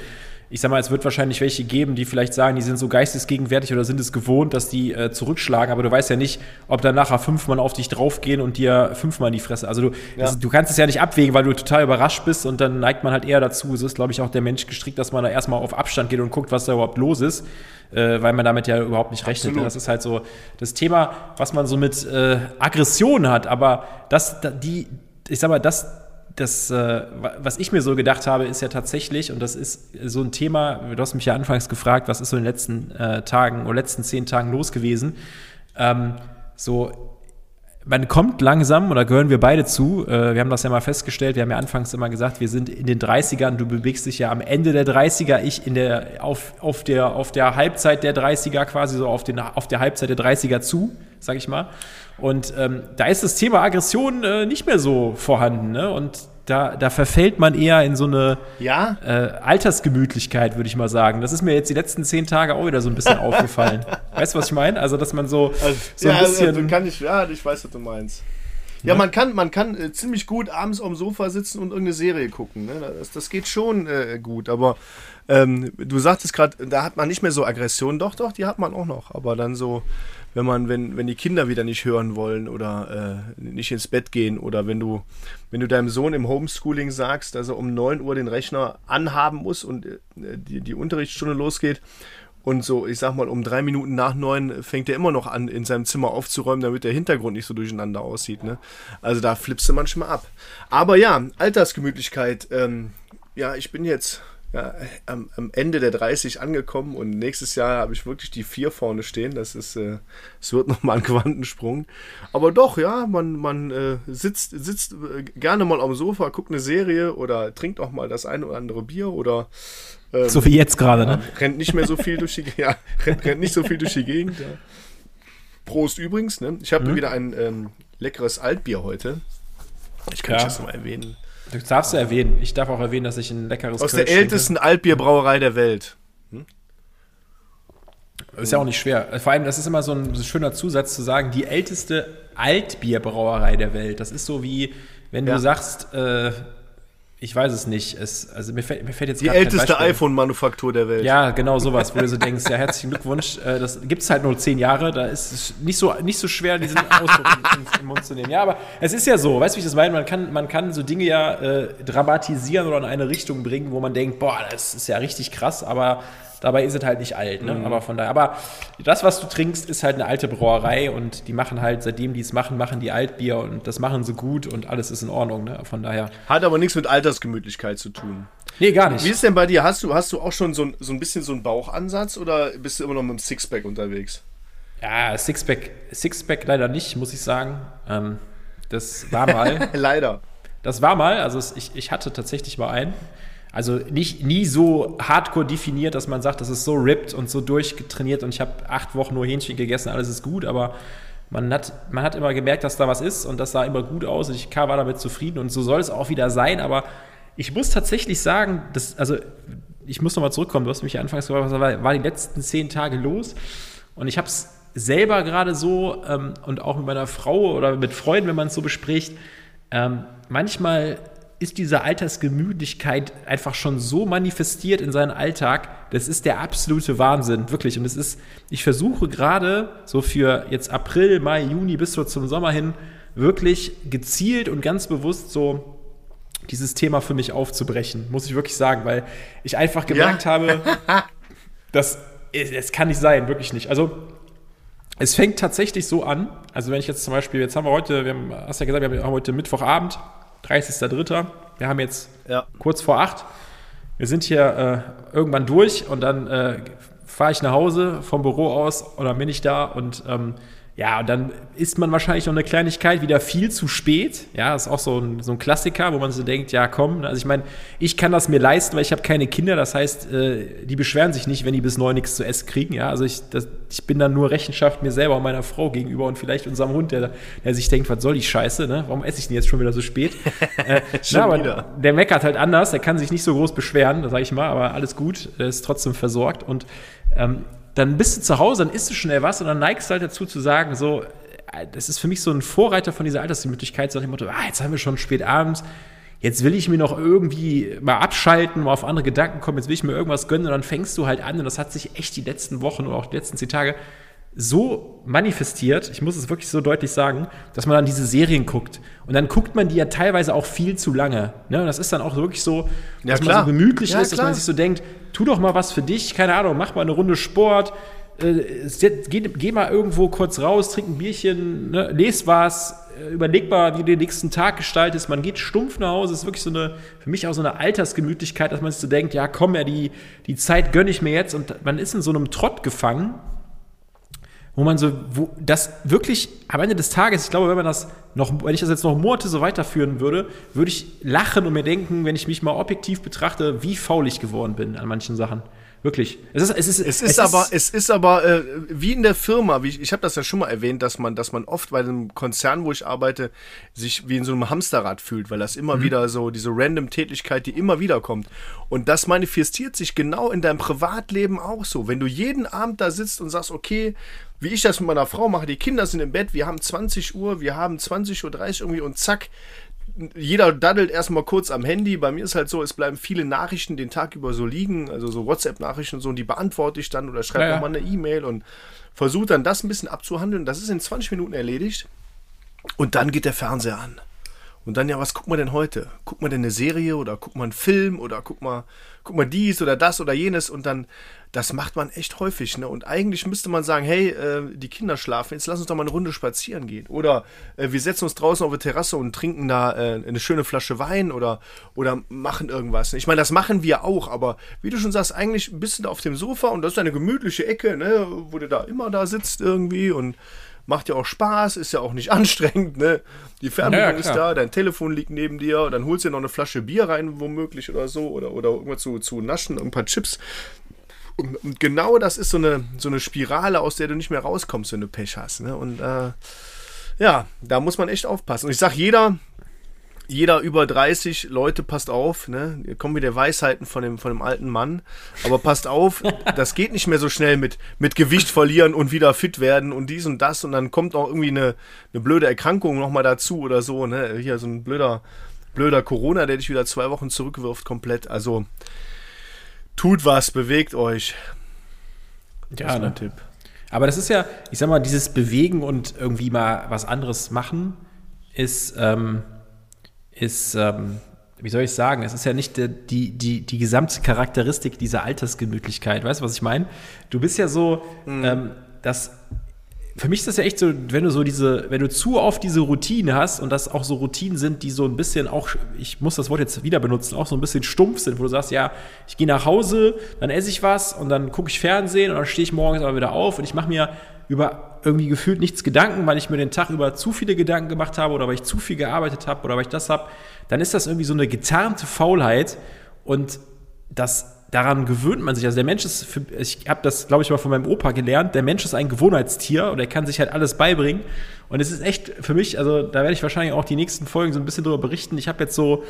Speaker 2: ich sag mal, es wird wahrscheinlich welche geben, die vielleicht sagen, die sind so geistesgegenwärtig oder sind es gewohnt, dass die äh, zurückschlagen, aber du weißt ja nicht, ob dann nachher fünfmal auf dich draufgehen und dir fünfmal in die Fresse. Also du, ja. das, du kannst es ja nicht abwägen, weil du total überrascht bist und dann neigt man halt eher dazu. So ist, glaube ich, auch der Mensch gestrickt, dass man da erstmal auf Abstand geht und guckt, was da überhaupt los ist, äh, weil man damit ja überhaupt nicht rechnet. Ne? Das ist halt so das Thema, was man so mit äh, Aggression hat, aber das, die, ich sag mal, das das, äh, was ich mir so gedacht habe, ist ja tatsächlich, und das ist so ein Thema, du hast mich ja anfangs gefragt, was ist so in den letzten äh, Tagen oder letzten zehn Tagen los gewesen. Ähm, so, man kommt langsam, oder gehören wir beide zu, äh, wir haben das ja mal festgestellt, wir haben ja anfangs immer gesagt, wir sind in den 30ern, du bewegst dich ja am Ende der 30er, ich in der, auf, auf, der, auf der Halbzeit der 30er, quasi so auf, den, auf der Halbzeit der 30er zu, sag ich mal. Und ähm, da ist das Thema Aggression äh, nicht mehr so vorhanden. Ne? Und da, da verfällt man eher in so eine
Speaker 1: ja?
Speaker 2: äh, Altersgemütlichkeit, würde ich mal sagen. Das ist mir jetzt die letzten zehn Tage auch wieder so ein bisschen aufgefallen. Weißt du, was ich meine? Also, dass man so,
Speaker 1: also, so ein bisschen. Also kann ich, ja, ich weiß, was du meinst. Ja, ja, man kann, man kann äh, ziemlich gut abends auf dem Sofa sitzen und irgendeine Serie gucken. Ne? Das, das geht schon äh, gut, aber ähm, du sagtest gerade, da hat man nicht mehr so Aggression. Doch, doch, die hat man auch noch. Aber dann so wenn man, wenn, wenn die Kinder wieder nicht hören wollen oder äh, nicht ins Bett gehen oder wenn du, wenn du deinem Sohn im Homeschooling sagst, dass er um 9 Uhr den Rechner anhaben muss und äh, die, die Unterrichtsstunde losgeht Und so, ich sag mal, um drei Minuten nach neun fängt er immer noch an, in seinem Zimmer aufzuräumen, damit der Hintergrund nicht so durcheinander aussieht. Ne? Also da flippst du manchmal ab. Aber ja, Altersgemütlichkeit. Ähm, ja, ich bin jetzt ja, am, am, Ende der 30 angekommen und nächstes Jahr habe ich wirklich die vier vorne stehen. Das ist, äh, es wird nochmal ein Quantensprung. Aber doch, ja, man, man äh, sitzt, sitzt äh, gerne mal am Sofa, guckt eine Serie oder trinkt auch mal das eine oder andere Bier oder
Speaker 2: ähm, so wie jetzt gerade, ne?
Speaker 1: Rennt nicht mehr so viel durch die, ja, rennt, rennt nicht so viel durch die Gegend. Ja. Prost übrigens, ne? Ich habe mhm. wieder ein ähm, leckeres Altbier heute. Ich kann ja. das mal erwähnen.
Speaker 2: Du darfst du erwähnen. Ich darf auch erwähnen, dass ich ein leckeres
Speaker 1: Aus Kölsch der ältesten trinke. Altbierbrauerei der Welt. Hm?
Speaker 2: Ist ja auch nicht schwer. Vor allem, das ist immer so ein, so ein schöner Zusatz zu sagen, die älteste Altbierbrauerei der Welt. Das ist so wie, wenn ja. du sagst, äh, ich weiß es nicht. Es, also mir fällt, mir fällt jetzt
Speaker 1: Die älteste iPhone-Manufaktur der Welt.
Speaker 2: Ja, genau sowas, wo du so denkst, ja, herzlichen Glückwunsch. Äh, das gibt es halt nur zehn Jahre, da ist es nicht so, nicht so schwer, diesen Ausdruck in, in, den Mund zu nehmen. Ja, aber es ist ja so, weißt du, wie ich das meine? Man kann, man kann so Dinge ja äh, dramatisieren oder in eine Richtung bringen, wo man denkt, boah, das ist ja richtig krass, aber Dabei ist es halt nicht alt, ne? Mhm. Aber von daher, aber das, was du trinkst, ist halt eine alte Brauerei und die machen halt, seitdem die es machen, machen die Altbier und das machen sie gut und alles ist in Ordnung, ne? Von daher.
Speaker 1: Hat aber nichts mit Altersgemütlichkeit zu tun.
Speaker 2: Nee, gar nicht.
Speaker 1: Wie ist denn bei dir? Hast du, hast du auch schon so ein, so ein bisschen so einen Bauchansatz oder bist du immer noch mit dem Sixpack unterwegs?
Speaker 2: Ja, Sixpack, Sixpack leider nicht, muss ich sagen. Ähm, das war mal.
Speaker 1: leider.
Speaker 2: Das war mal, also ich, ich hatte tatsächlich mal einen. Also nicht nie so hardcore definiert, dass man sagt, das ist so ripped und so durchgetrainiert und ich habe acht Wochen nur Hähnchen gegessen, alles ist gut, aber man hat, man hat immer gemerkt, dass da was ist und das sah immer gut aus und ich war damit zufrieden und so soll es auch wieder sein, aber ich muss tatsächlich sagen, dass, also ich muss nochmal zurückkommen, du hast mich ja anfangs gefragt, was war, war die letzten zehn Tage los? Und ich habe es selber gerade so ähm, und auch mit meiner Frau oder mit Freunden, wenn man es so bespricht, ähm, manchmal ist diese Altersgemütlichkeit einfach schon so manifestiert in seinem Alltag. Das ist der absolute Wahnsinn, wirklich. Und es ist, ich versuche gerade so für jetzt April, Mai, Juni bis so zum Sommer hin wirklich gezielt und ganz bewusst so dieses Thema für mich aufzubrechen, muss ich wirklich sagen, weil ich einfach gemerkt ja. habe, dass es kann nicht sein, wirklich nicht. Also es fängt tatsächlich so an, also wenn ich jetzt zum Beispiel, jetzt haben wir heute, wir haben, hast ja gesagt, wir haben heute Mittwochabend, 30.03. Wir haben jetzt ja. kurz vor acht. Wir sind hier äh, irgendwann durch und dann äh, fahre ich nach Hause vom Büro aus oder bin ich da und ähm, ja, und dann isst man wahrscheinlich noch eine Kleinigkeit wieder viel zu spät. Ja, das ist auch so ein, so ein Klassiker, wo man so denkt, ja komm, also ich meine, ich kann das mir leisten, weil ich habe keine Kinder. Das heißt, äh, die beschweren sich nicht, wenn die bis neun nichts zu essen kriegen. Ja, also ich, das, ich bin dann nur Rechenschaft mir selber und meiner Frau gegenüber und vielleicht unserem Hund, der, der sich denkt, was soll die Scheiße, ne? Warum esse ich denn jetzt schon wieder so spät? äh, na, aber der meckert halt anders, der kann sich nicht so groß beschweren, sage ich mal, aber alles gut, er ist trotzdem versorgt und ähm, dann bist du zu Hause, dann isst du schnell was und dann neigst du halt dazu zu sagen, so, äh, das ist für mich so ein Vorreiter von dieser Altersgemütlichkeit, so nach dem Motto, ah, jetzt haben wir schon spät abends, jetzt will ich mir noch irgendwie mal abschalten, mal auf andere Gedanken kommen, jetzt will ich mir irgendwas gönnen und dann fängst du halt an und das hat sich echt die letzten Wochen oder auch die letzten zehn Tage so manifestiert, ich muss es wirklich so deutlich sagen, dass man dann diese Serien guckt. Und dann guckt man die ja teilweise auch viel zu lange. Ne? Und das ist dann auch wirklich so, dass ja, man so gemütlich ja, ist, dass klar. man sich so denkt, tu doch mal was für dich, keine Ahnung, mach mal eine Runde Sport, äh, geh, geh, mal irgendwo kurz raus, trink ein Bierchen, ne? les was, äh, überleg mal, wie du den nächsten Tag gestaltest. Man geht stumpf nach Hause. Es ist wirklich so eine, für mich auch so eine Altersgemütlichkeit, dass man sich so denkt, ja komm, ja, die, die Zeit gönne ich mir jetzt. Und man ist in so einem Trott gefangen wo man so, wo das wirklich am Ende des Tages, ich glaube, wenn man das noch, wenn ich das jetzt noch Monate so weiterführen würde, würde ich lachen und mir denken, wenn ich mich mal objektiv betrachte, wie faul ich geworden bin an manchen Sachen. Wirklich.
Speaker 1: Es ist, es ist, es ist es aber, ist, es ist aber äh, wie in der Firma, wie ich, ich habe das ja schon mal erwähnt, dass man, dass man oft bei einem Konzern, wo ich arbeite, sich wie in so einem Hamsterrad fühlt, weil das immer mhm. wieder so diese random Tätigkeit, die immer wieder kommt. Und das manifestiert sich genau in deinem Privatleben auch so. Wenn du jeden Abend da sitzt und sagst, okay, wie ich das mit meiner Frau mache, die Kinder sind im Bett, wir haben 20 Uhr, wir haben 20.30 Uhr irgendwie und zack, jeder daddelt erstmal kurz am Handy. Bei mir ist halt so, es bleiben viele Nachrichten den Tag über so liegen, also so WhatsApp-Nachrichten und so, und die beantworte ich dann oder schreibe ja, nochmal eine E-Mail und versuche dann das ein bisschen abzuhandeln. Das ist in 20 Minuten erledigt. Und dann geht der Fernseher an. Und dann, ja, was guckt man denn heute? Guckt man denn eine Serie oder guckt man einen Film oder guckt man, guckt man dies oder das oder jenes und dann, das macht man echt häufig. Ne? Und eigentlich müsste man sagen, hey, äh, die Kinder schlafen, jetzt lass uns doch mal eine Runde spazieren gehen. Oder äh, wir setzen uns draußen auf die Terrasse und trinken da äh, eine schöne Flasche Wein oder, oder machen irgendwas. Ich meine, das machen wir auch, aber wie du schon sagst, eigentlich bist du da auf dem Sofa und das ist eine gemütliche Ecke, ne? wo du da immer da sitzt irgendwie und macht ja auch Spaß, ist ja auch nicht anstrengend, ne? Die Fernbedienung ja, ist da, dein Telefon liegt neben dir, dann holst du dir noch eine Flasche Bier rein, womöglich oder so, oder, oder irgendwas zu, zu naschen, ein paar Chips. Und, und, genau das ist so eine, so eine Spirale, aus der du nicht mehr rauskommst, wenn du Pech hast, ne? Und äh, ja, da muss man echt aufpassen. Und ich sag jeder, jeder über 30 Leute, passt auf, ne? Hier kommen wieder Weisheiten von dem, von dem alten Mann. Aber passt auf, das geht nicht mehr so schnell mit, mit Gewicht verlieren und wieder fit werden und dies und das. Und dann kommt auch irgendwie eine, eine blöde Erkrankung nochmal dazu oder so, ne? Hier so ein blöder, blöder Corona, der dich wieder zwei Wochen zurückwirft, komplett. Also tut was, bewegt euch.
Speaker 2: Ja, ist mein ne? Tipp. Aber das ist ja, ich sag mal, dieses Bewegen und irgendwie mal was anderes machen ist, ähm, ist, ähm, wie soll ich sagen, es ist ja nicht die, die, die, die gesamte Charakteristik dieser Altersgemütlichkeit. Weißt du, was ich meine? Du bist ja so, mhm. ähm, das, für mich ist das ja echt so, wenn du so diese, wenn du zu oft diese Routine hast und das auch so Routinen sind, die so ein bisschen auch, ich muss das Wort jetzt wieder benutzen, auch so ein bisschen stumpf sind, wo du sagst, ja, ich gehe nach Hause, dann esse ich was und dann gucke ich Fernsehen und dann stehe ich morgens aber wieder auf und ich mache mir über irgendwie gefühlt nichts Gedanken, weil ich mir den Tag über zu viele Gedanken gemacht habe oder weil ich zu viel gearbeitet habe oder weil ich das habe, dann ist das irgendwie so eine getarnte Faulheit und das daran gewöhnt man sich. Also der Mensch ist, für, ich habe das, glaube ich, mal von meinem Opa gelernt, der Mensch ist ein Gewohnheitstier und er kann sich halt alles beibringen. Und es ist echt für mich, also da werde ich wahrscheinlich auch die nächsten Folgen so ein bisschen drüber berichten. Ich habe jetzt so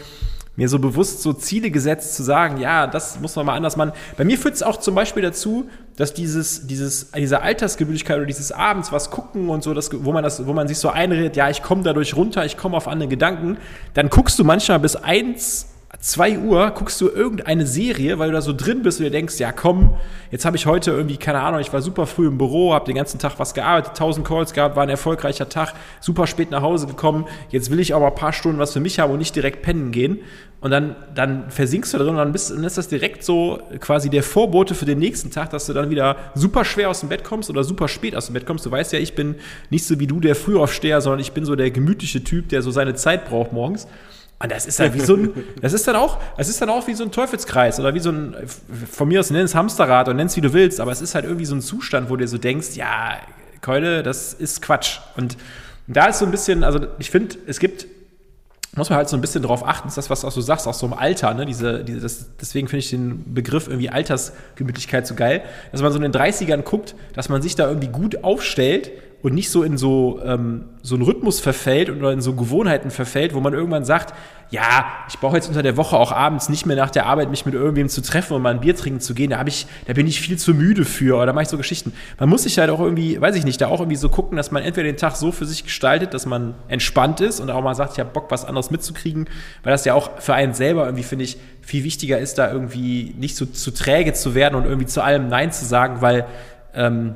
Speaker 2: mir so bewusst so Ziele gesetzt, zu sagen, ja, das muss man mal anders machen. Bei mir führt es auch zum Beispiel dazu, dass dieses, dieses, diese Altersgemütlichkeit oder dieses Abends was gucken und so, das, wo man das, wo man sich so einredet, ja, ich komme dadurch runter, ich komme auf andere Gedanken, dann guckst du manchmal bis eins 2 Uhr guckst du irgendeine Serie, weil du da so drin bist und dir denkst, ja komm, jetzt habe ich heute irgendwie, keine Ahnung, ich war super früh im Büro, habe den ganzen Tag was gearbeitet, 1000 Calls gehabt, war ein erfolgreicher Tag, super spät nach Hause gekommen, jetzt will ich aber ein paar Stunden was für mich haben und nicht direkt pennen gehen. Und dann, dann versinkst du drin und dann, bist, dann ist das direkt so quasi der Vorbote für den nächsten Tag, dass du dann wieder super schwer aus dem Bett kommst oder super spät aus dem Bett kommst. Du weißt ja, ich bin nicht so wie du der Frühaufsteher, sondern ich bin so der gemütliche Typ, der so seine Zeit braucht morgens. Und das ist dann wie so ein, das ist dann auch, das ist dann auch wie so ein Teufelskreis oder wie so ein, von mir aus nenn es Hamsterrad und nenn es wie du willst, aber es ist halt irgendwie so ein Zustand, wo du so denkst, ja, Keule, das ist Quatsch. Und da ist so ein bisschen, also ich finde, es gibt, muss man halt so ein bisschen drauf achten, ist das, was auch du sagst, auch so im Alter, ne, diese, diese das, deswegen finde ich den Begriff irgendwie Altersgemütlichkeit so geil, dass man so in den 30ern guckt, dass man sich da irgendwie gut aufstellt und nicht so in so, ähm, so einen Rhythmus verfällt oder in so Gewohnheiten verfällt, wo man irgendwann sagt, ja, ich brauche jetzt unter der Woche auch abends nicht mehr nach der Arbeit mich mit irgendwem zu treffen und mal ein Bier trinken zu gehen. Da habe ich, da bin ich viel zu müde für oder da mache ich so Geschichten. Man muss sich halt auch irgendwie, weiß ich nicht, da auch irgendwie so gucken, dass man entweder den Tag so für sich gestaltet, dass man entspannt ist und auch mal sagt, ich habe Bock, was anderes mitzukriegen, weil das ja auch für einen selber irgendwie, finde ich, viel wichtiger ist, da irgendwie nicht so zu träge zu werden und irgendwie zu allem Nein zu sagen, weil ähm,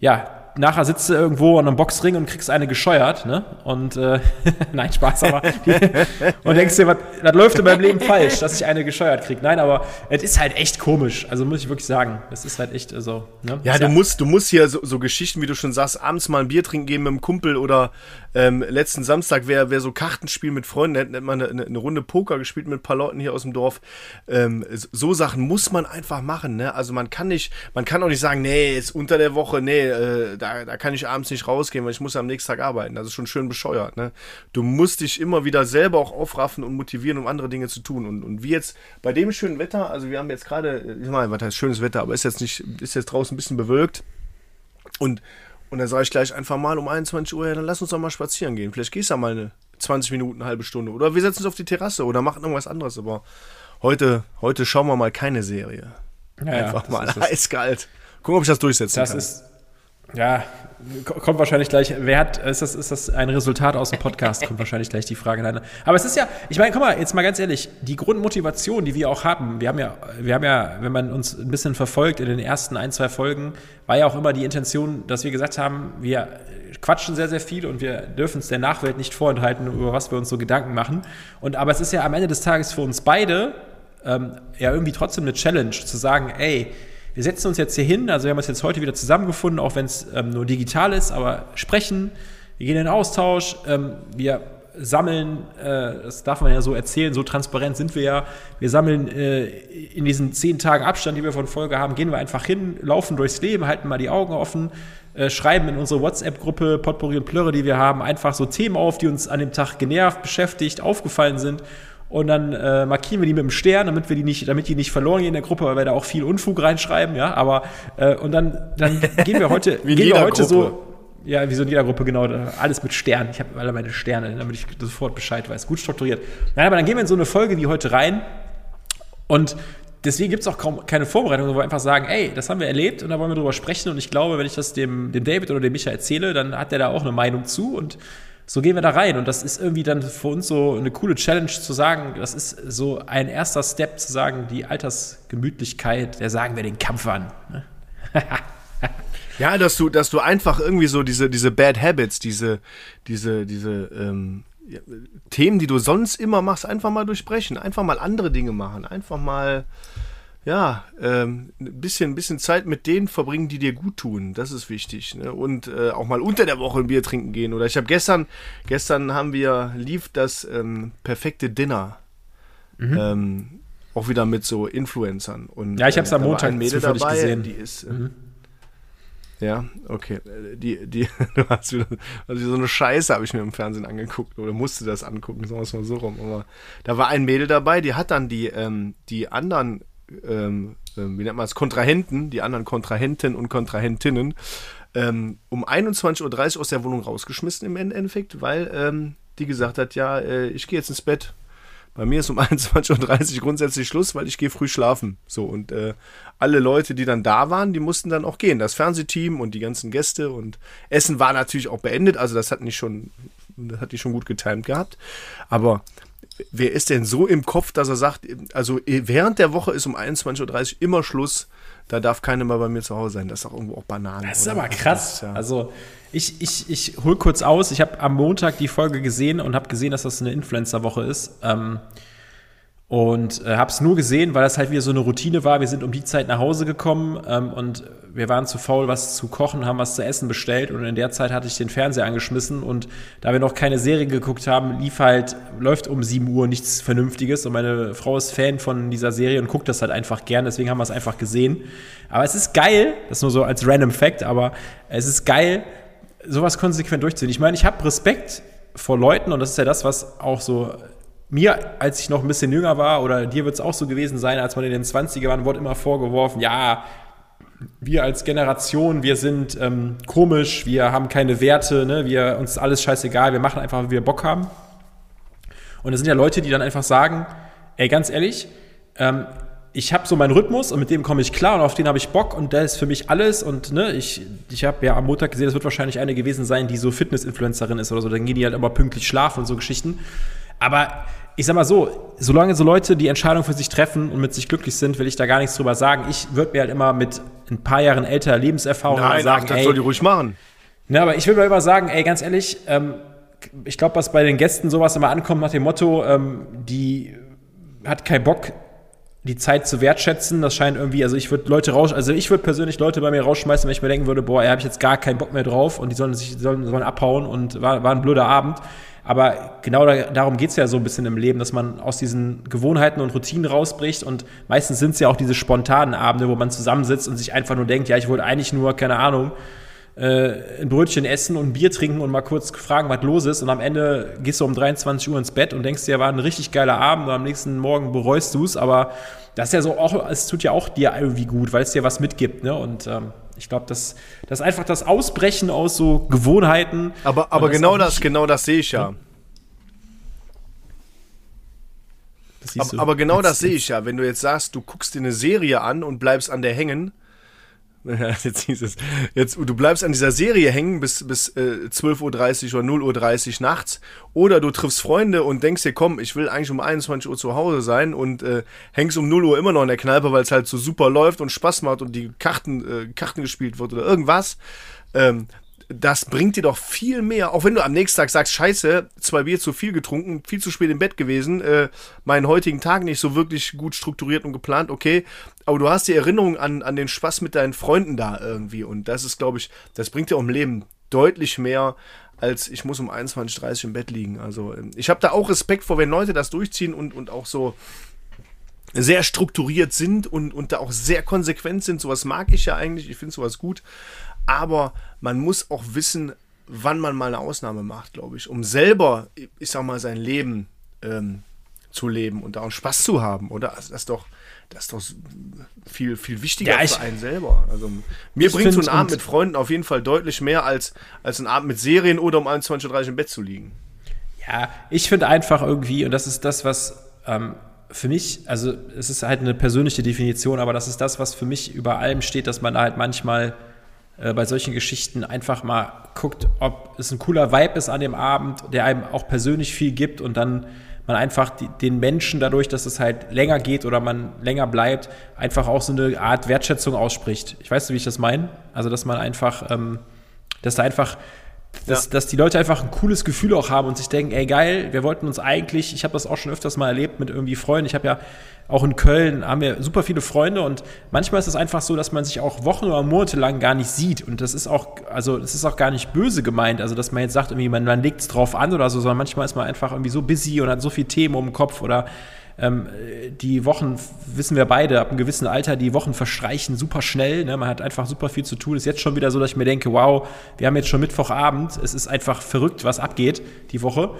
Speaker 2: ja, nachher sitzt du irgendwo an einem Boxring und kriegst eine gescheuert, ne? Und äh, nein, Spaß, aber und denkst dir, was, das läuft in meinem Leben falsch, dass ich eine gescheuert krieg. Nein, aber es ist halt echt komisch. Also muss ich wirklich sagen, es ist halt echt so. Also,
Speaker 1: ne? Ja, du musst, du musst hier so, so, Geschichten, wie du schon sagst, abends mal ein Bier trinken gehen mit einem Kumpel oder ähm, letzten Samstag, wer, wer so Kartenspiel mit Freunden, hätte man eine, eine, Runde Poker gespielt mit ein paar Leuten hier aus dem Dorf. Ähm, so Sachen muss man einfach machen, ne? Also man kann nicht, man kann auch nicht sagen, nee, ist unter der Woche, nee, äh, da, da kann ich abends nicht rausgehen, weil ich muss am nächsten Tag arbeiten. Das ist schon schön bescheuert. Ne? Du musst dich immer wieder selber auch aufraffen und motivieren, um andere Dinge zu tun. Und, und wie jetzt bei dem schönen Wetter, also wir haben jetzt gerade, ich meine, was heißt schönes Wetter, aber ist jetzt nicht, ist jetzt draußen ein bisschen bewölkt. Und, und dann sage ich gleich einfach mal um 21 Uhr, ja, dann lass uns doch mal spazieren gehen. Vielleicht gehst du ja mal eine 20 Minuten, eine halbe Stunde. Oder wir setzen uns auf die Terrasse oder machen irgendwas anderes. Aber heute, heute schauen wir mal keine Serie. Ja, einfach mal eiskalt. Gucken, ob ich das durchsetzen
Speaker 2: das
Speaker 1: kann.
Speaker 2: Ist, Ja, kommt wahrscheinlich gleich. Wer hat, ist das, ist das ein Resultat aus dem Podcast? Kommt wahrscheinlich gleich die Frage. Nein. Aber es ist ja, ich meine, guck mal, jetzt mal ganz ehrlich, die Grundmotivation, die wir auch haben, wir haben ja, wir haben ja, wenn man uns ein bisschen verfolgt in den ersten ein, zwei Folgen, war ja auch immer die Intention, dass wir gesagt haben, wir quatschen sehr, sehr viel und wir dürfen es der Nachwelt nicht vorenthalten, über was wir uns so Gedanken machen. Und aber es ist ja am Ende des Tages für uns beide ähm, ja irgendwie trotzdem eine Challenge, zu sagen, ey, wir setzen uns jetzt hier hin, also wir haben uns jetzt heute wieder zusammengefunden, auch wenn es ähm, nur digital ist, aber sprechen, wir gehen in den Austausch, ähm, wir sammeln, äh, das darf man ja so erzählen, so transparent sind wir ja, wir sammeln äh, in diesen zehn Tagen Abstand, die wir von Folge haben, gehen wir einfach hin, laufen durchs Leben, halten mal die Augen offen, äh, schreiben in unsere WhatsApp-Gruppe Potpourri und Plörre, die wir haben, einfach so Themen auf, die uns an dem Tag genervt, beschäftigt, aufgefallen sind und dann äh, markieren wir die mit dem Stern, damit wir die nicht, damit die nicht verloren gehen in der Gruppe, weil wir da auch viel Unfug reinschreiben, ja. Aber äh, und dann, dann gehen wir heute,
Speaker 1: wie
Speaker 2: gehen wir heute
Speaker 1: Gruppe.
Speaker 2: so. Ja, wie so in jeder Gruppe, genau. Alles mit Sternen. Ich habe alle meine Sterne, damit ich sofort Bescheid weiß. Gut strukturiert. Nein, aber dann gehen wir in so eine Folge wie heute rein. Und deswegen gibt es auch kaum keine Vorbereitung, wo wir einfach sagen, ey, das haben wir erlebt und da wollen wir drüber sprechen. Und ich glaube, wenn ich das dem, dem David oder dem Micha erzähle, dann hat der da auch eine Meinung zu. Und so gehen wir da rein. Und das ist irgendwie dann für uns so eine coole Challenge zu sagen, das ist so ein erster Step zu sagen, die Altersgemütlichkeit, der sagen wir den Kampf an. Ne?
Speaker 1: ja, dass du, dass du einfach irgendwie so diese, diese Bad Habits, diese, diese, diese ähm, Themen, die du sonst immer machst, einfach mal durchbrechen, einfach mal andere Dinge machen, einfach mal ja, ähm, ein bisschen, ein bisschen Zeit mit denen verbringen, die dir gut tun. Das ist wichtig. Ne? Und äh, auch mal unter der Woche ein Bier trinken gehen. Oder ich habe gestern, gestern haben wir, lief das ähm, perfekte Dinner. Mhm. Ähm, auch wieder mit so Influencern. Und,
Speaker 2: ja, ich habe es am
Speaker 1: äh,
Speaker 2: Montag
Speaker 1: Mädel dabei,
Speaker 2: gesehen.
Speaker 1: Die ist, äh, mhm. Ja, okay. Die, die, du hast wieder, also so eine Scheiße habe ich mir im Fernsehen angeguckt oder musste das angucken, sagen wir es mal so rum. Aber da war ein Mädel dabei, die hat dann die, ähm, die anderen ähm, ähm, wie nennt man es, Kontrahenten, die anderen Kontrahenten und Kontrahentinnen, ähm, um 21.30 Uhr aus der Wohnung rausgeschmissen im Endeffekt, weil ähm, die gesagt hat, ja, äh, ich gehe jetzt ins Bett. Bei mir ist um 21.30 Uhr grundsätzlich Schluss, weil ich gehe früh schlafen. So, und äh, alle Leute, die dann da waren, die mussten dann auch gehen. Das Fernsehteam und die ganzen Gäste und Essen war natürlich auch beendet. Also das hat nicht schon, das hat die schon gut getimt gehabt. Aber wer ist denn so im Kopf, dass er sagt, also während der Woche ist um 21.30 Uhr immer Schluss, da darf keiner mehr bei mir zu Hause sein. Das ist auch irgendwo auch Bananen.
Speaker 2: Das ist oder? aber krass. Ja. Also ich, ich, ich hol kurz aus. Ich habe am Montag die Folge gesehen und habe gesehen, dass das eine Influencer-Woche ist. Ähm, und äh, habe es nur gesehen, weil das halt wieder so eine Routine war. Wir sind um die Zeit nach Hause gekommen ähm, und wir waren zu faul, was zu kochen, haben was zu essen bestellt und in der Zeit hatte ich den Fernseher angeschmissen und da wir noch keine Serie geguckt haben, lief halt, läuft um 7 Uhr nichts Vernünftiges und meine Frau ist Fan von dieser Serie und guckt das halt einfach gern, deswegen haben wir es einfach gesehen. Aber es ist geil, das nur so als random Fact, aber es ist geil, sowas konsequent durchzuziehen. Ich meine, ich habe Respekt vor Leuten und das ist ja das, was auch so mir, als ich noch ein bisschen jünger war, oder dir wird es auch so gewesen sein, als man in den 20er war, wurde immer vorgeworfen, ja, wir als Generation, wir sind ähm, komisch, wir haben keine Werte, ne? wir, uns ist alles scheißegal, wir machen einfach, wie wir Bock haben. Und es sind ja Leute, die dann einfach sagen, ey, ganz ehrlich, ähm, ich habe so meinen Rhythmus und mit dem komme ich klar und auf den habe ich Bock und der ist für mich alles und ne, ich, ich habe ja am Montag gesehen, das wird wahrscheinlich eine gewesen sein, die so Fitness-Influencerin ist oder so, dann gehen die halt immer pünktlich schlafen und so Geschichten. Aber ich sag mal so, solange so Leute die Entscheidung für sich treffen und mit sich glücklich sind, will ich da gar nichts drüber sagen. Ich würde mir halt immer mit ein paar Jahren älterer Lebenserfahrung
Speaker 1: Nein,
Speaker 2: sagen,
Speaker 1: ach, das ey, soll die ruhig machen.
Speaker 2: Ne, aber ich würde mir immer sagen, ey, ganz ehrlich, ähm, ich glaube, was bei den Gästen sowas immer ankommt nach dem Motto, ähm, die hat keinen Bock, die Zeit zu wertschätzen. Das scheint irgendwie, also ich würde Leute raus, also ich würde persönlich Leute bei mir rausschmeißen, wenn ich mir denken würde, boah, ey, habe ich jetzt gar keinen Bock mehr drauf und die sollen sich sollen, sollen abhauen und war, war ein blöder Abend. Aber genau da, darum geht's ja so ein bisschen im Leben, dass man aus diesen Gewohnheiten und Routinen rausbricht. Und meistens sind es ja auch diese spontanen Abende, wo man zusammensitzt und sich einfach nur denkt, ja, ich wollte eigentlich nur, keine Ahnung, äh, ein Brötchen essen und ein Bier trinken und mal kurz fragen, was los ist. Und am Ende gehst du um 23 Uhr ins Bett und denkst dir, war ein richtig geiler Abend und am nächsten Morgen bereust du's. Aber das ist ja so auch, es tut ja auch dir irgendwie gut, weil es dir was mitgibt. Ne? Und ähm, ich glaube, das, das ist einfach das Ausbrechen aus so Gewohnheiten.
Speaker 1: Aber, aber genau das, genau das sehe ich ja. Aber, aber, genau das sehe ich ja. Wenn du jetzt sagst, du guckst dir eine Serie an und bleibst an der hängen, jetzt hieß es. Jetzt, du bleibst an dieser Serie hängen bis, bis äh, 12.30 Uhr oder 0.30 Uhr nachts. Oder du triffst Freunde und denkst dir, komm, ich will eigentlich um 21 Uhr zu Hause sein und äh, hängst um 0 Uhr immer noch in der Kneipe, weil es halt so super läuft und Spaß macht und die Karten, äh, Karten gespielt wird oder irgendwas. Ähm, das bringt dir doch viel mehr, auch wenn du am nächsten Tag sagst, scheiße, zwei Bier zu viel getrunken, viel zu spät im Bett gewesen, äh, meinen heutigen Tag nicht so wirklich gut strukturiert und geplant, okay, aber du hast die Erinnerung an, an den Spaß mit deinen Freunden da irgendwie. Und das ist, glaube ich, das bringt dir auch im Leben deutlich mehr, als ich muss um 21.30 Uhr im Bett liegen. Also ähm, ich habe da auch Respekt vor, wenn Leute das durchziehen und, und auch so sehr strukturiert sind und, und da auch sehr konsequent sind. Sowas mag ich ja eigentlich, ich finde sowas gut aber man muss auch wissen, wann man mal eine Ausnahme macht, glaube ich, um selber, ich sag mal, sein Leben ähm, zu leben und da auch Spaß zu haben, oder? Also das ist doch, das ist doch viel, viel wichtiger ja, für einen selber. Also mir bringt so ein Abend mit Freunden auf jeden Fall deutlich mehr als, als ein Abend mit Serien oder um 21.30 Uhr im Bett zu liegen.
Speaker 2: Ja, ich finde einfach irgendwie, und das ist das, was ähm, für mich, also es ist halt eine persönliche Definition, aber das ist das, was für mich über allem steht, dass man halt manchmal bei solchen Geschichten einfach mal guckt, ob es ein cooler Vibe ist an dem Abend, der einem auch persönlich viel gibt und dann man einfach die, den Menschen dadurch, dass es halt länger geht oder man länger bleibt, einfach auch so eine Art Wertschätzung ausspricht. Ich weiß nicht, wie ich das meine. Also, dass man einfach, ähm, dass da einfach dass, ja. dass die Leute einfach ein cooles Gefühl auch haben und sich denken, ey geil, wir wollten uns eigentlich, ich habe das auch schon öfters mal erlebt mit irgendwie Freunden, ich habe ja auch in Köln haben wir super viele Freunde und manchmal ist es einfach so, dass man sich auch Wochen oder Monate lang gar nicht sieht und das ist auch, also das ist auch gar nicht böse gemeint, also dass man jetzt sagt, irgendwie man, man legt es drauf an oder so, sondern manchmal ist man einfach irgendwie so busy und hat so viele Themen um den Kopf oder ähm, die Wochen, wissen wir beide, ab einem gewissen Alter, die Wochen verstreichen super schnell. Ne? Man hat einfach super viel zu tun. Ist jetzt schon wieder so, dass ich mir denke, wow, wir haben jetzt schon Mittwochabend. Es ist einfach verrückt, was abgeht die Woche.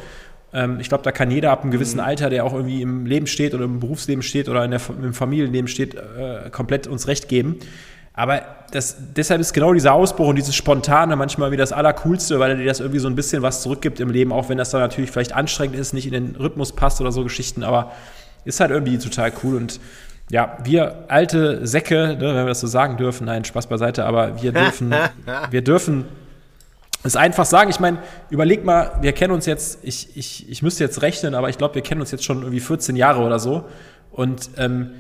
Speaker 2: Ähm, ich glaube, da kann jeder ab einem gewissen mhm. Alter, der auch irgendwie im Leben steht oder im Berufsleben steht oder in der, im Familienleben steht, äh, komplett uns recht geben. Aber das, deshalb ist genau dieser Ausbruch und dieses Spontane manchmal wie das Allercoolste, weil er dir das irgendwie so ein bisschen was zurückgibt im Leben, auch wenn das dann natürlich vielleicht anstrengend ist, nicht in den Rhythmus passt oder so Geschichten. Aber ist halt irgendwie total cool und ja, wir alte Säcke, ne, wenn wir das so sagen dürfen, nein, Spaß beiseite, aber wir dürfen, wir dürfen es einfach sagen. Ich meine, überleg mal, wir kennen uns jetzt, ich, ich, ich müsste jetzt rechnen, aber ich glaube, wir kennen uns jetzt schon irgendwie 14 Jahre oder so. Und ähm,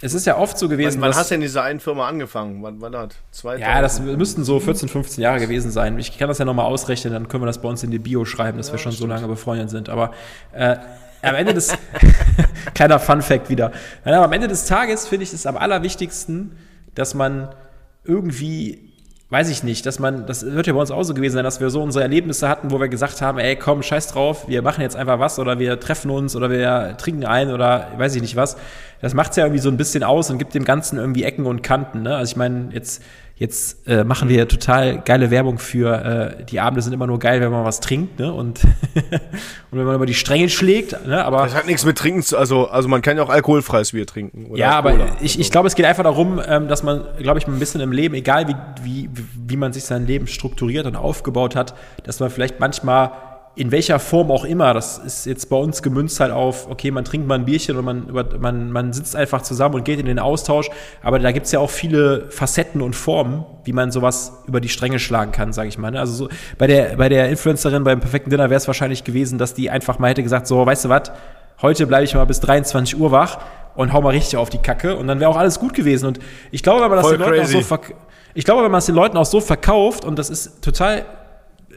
Speaker 2: es ist ja oft so gewesen.
Speaker 1: Wann, wann hast du in dieser einen Firma angefangen? Wann war das?
Speaker 2: Zwei ja, das müssten so 14, 15 Jahre gewesen sein. Ich kann das ja nochmal ausrechnen, dann können wir das bei uns in die Bio schreiben, dass ja, wir schon stimmt. so lange befreundet sind. Aber äh, am Ende des kleiner Fun Fact wieder. Aber am Ende des Tages finde ich es am allerwichtigsten, dass man irgendwie weiß ich nicht, dass man, das wird ja bei uns auch so gewesen sein, dass wir so unsere Erlebnisse hatten, wo wir gesagt haben, ey, komm, scheiß drauf, wir machen jetzt einfach was oder wir treffen uns oder wir trinken ein oder weiß ich nicht was. Das macht's ja irgendwie so ein bisschen aus und gibt dem Ganzen irgendwie Ecken und Kanten. Ne? Also ich meine, jetzt Jetzt äh, machen wir total geile Werbung für äh, die Abende sind immer nur geil, wenn man was trinkt, ne? Und, und wenn man über die Stränge schlägt, ne? Aber
Speaker 1: das hat nichts mit Trinken zu, also also man kann ja auch alkoholfreies Bier trinken.
Speaker 2: ja, aber Cola. ich, ich also glaube, es geht einfach darum, ähm, dass man, glaube ich, ein bisschen im Leben, egal wie, wie wie man sich sein Leben strukturiert und aufgebaut hat, dass man vielleicht manchmal in welcher Form auch immer, das ist jetzt bei uns gemünzt halt auf, okay, man trinkt mal ein Bierchen und man, man, man sitzt einfach zusammen und geht in den Austausch, aber da gibt's ja auch viele Facetten und Formen, wie man sowas über die Stränge schlagen kann, sage ich mal. Ne? Also so, bei der, bei der Influencerin beim perfekten Dinner wäre es wahrscheinlich gewesen, dass die einfach mal hätte gesagt, so, weißt du was, heute bleibe ich mal bis 23 Uhr wach und hau mal richtig auf die Kacke und dann wäre auch alles gut gewesen. Und ich glaube, wenn man das den Leuten auch so ich glaube, wenn man es den Leuten auch so verkauft, und das ist total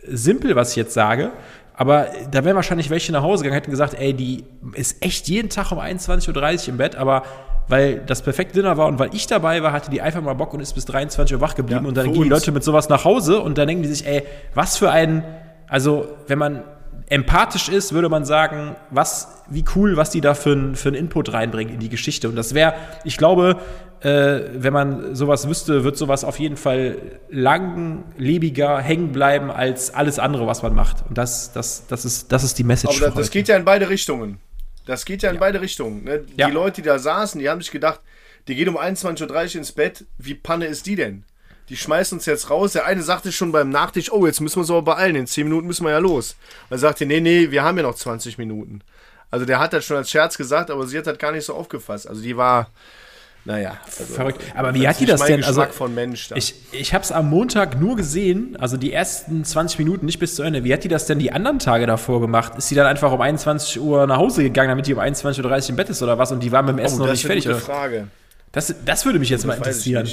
Speaker 2: simpel, was ich jetzt sage, aber da wären wahrscheinlich welche nach Hause gegangen, hätten gesagt, ey, die ist echt jeden Tag um 21.30 Uhr im Bett, aber weil das perfekte Dinner war und weil ich dabei war, hatte die einfach mal Bock und ist bis 23 Uhr wach geblieben. Ja, und dann gehen die Leute mit sowas nach Hause und dann denken die sich, ey, was für ein, also wenn man empathisch ist, würde man sagen, was, wie cool, was die da für, ein, für einen Input reinbringen in die Geschichte. Und das wäre, ich glaube, äh, wenn man sowas wüsste, wird sowas auf jeden Fall langlebiger hängen bleiben als alles andere, was man macht. Und das, das, das, ist, das ist die Message.
Speaker 1: Aber das, das geht ja in beide Richtungen. Das geht ja in ja. beide Richtungen. Ne? Die ja. Leute, die da saßen, die haben sich gedacht, die geht um 21.30 Uhr ins Bett. Wie Panne ist die denn? Die schmeißen uns jetzt raus. Der eine sagte schon beim Nachtisch, oh, jetzt müssen wir uns aber beeilen. In 10 Minuten müssen wir ja los. Er sagte, nee, nee, wir haben ja noch 20 Minuten. Also der hat das schon als Scherz gesagt, aber sie hat das gar nicht so aufgefasst. Also die war, naja.
Speaker 2: Also, Verrückt. Aber wie hat die das denn?
Speaker 1: Also, von Mensch
Speaker 2: da. Ich, ich habe es am Montag nur gesehen, also die ersten 20 Minuten, nicht bis zu Ende. Wie hat die das denn die anderen Tage davor gemacht? Ist sie dann einfach um 21 Uhr nach Hause gegangen, damit die um 21.30 Uhr im Bett ist oder was? Und die war mit dem Essen oh, noch nicht fertig? Das
Speaker 1: ist eine Frage.
Speaker 2: Das, das würde mich jetzt das mal interessieren.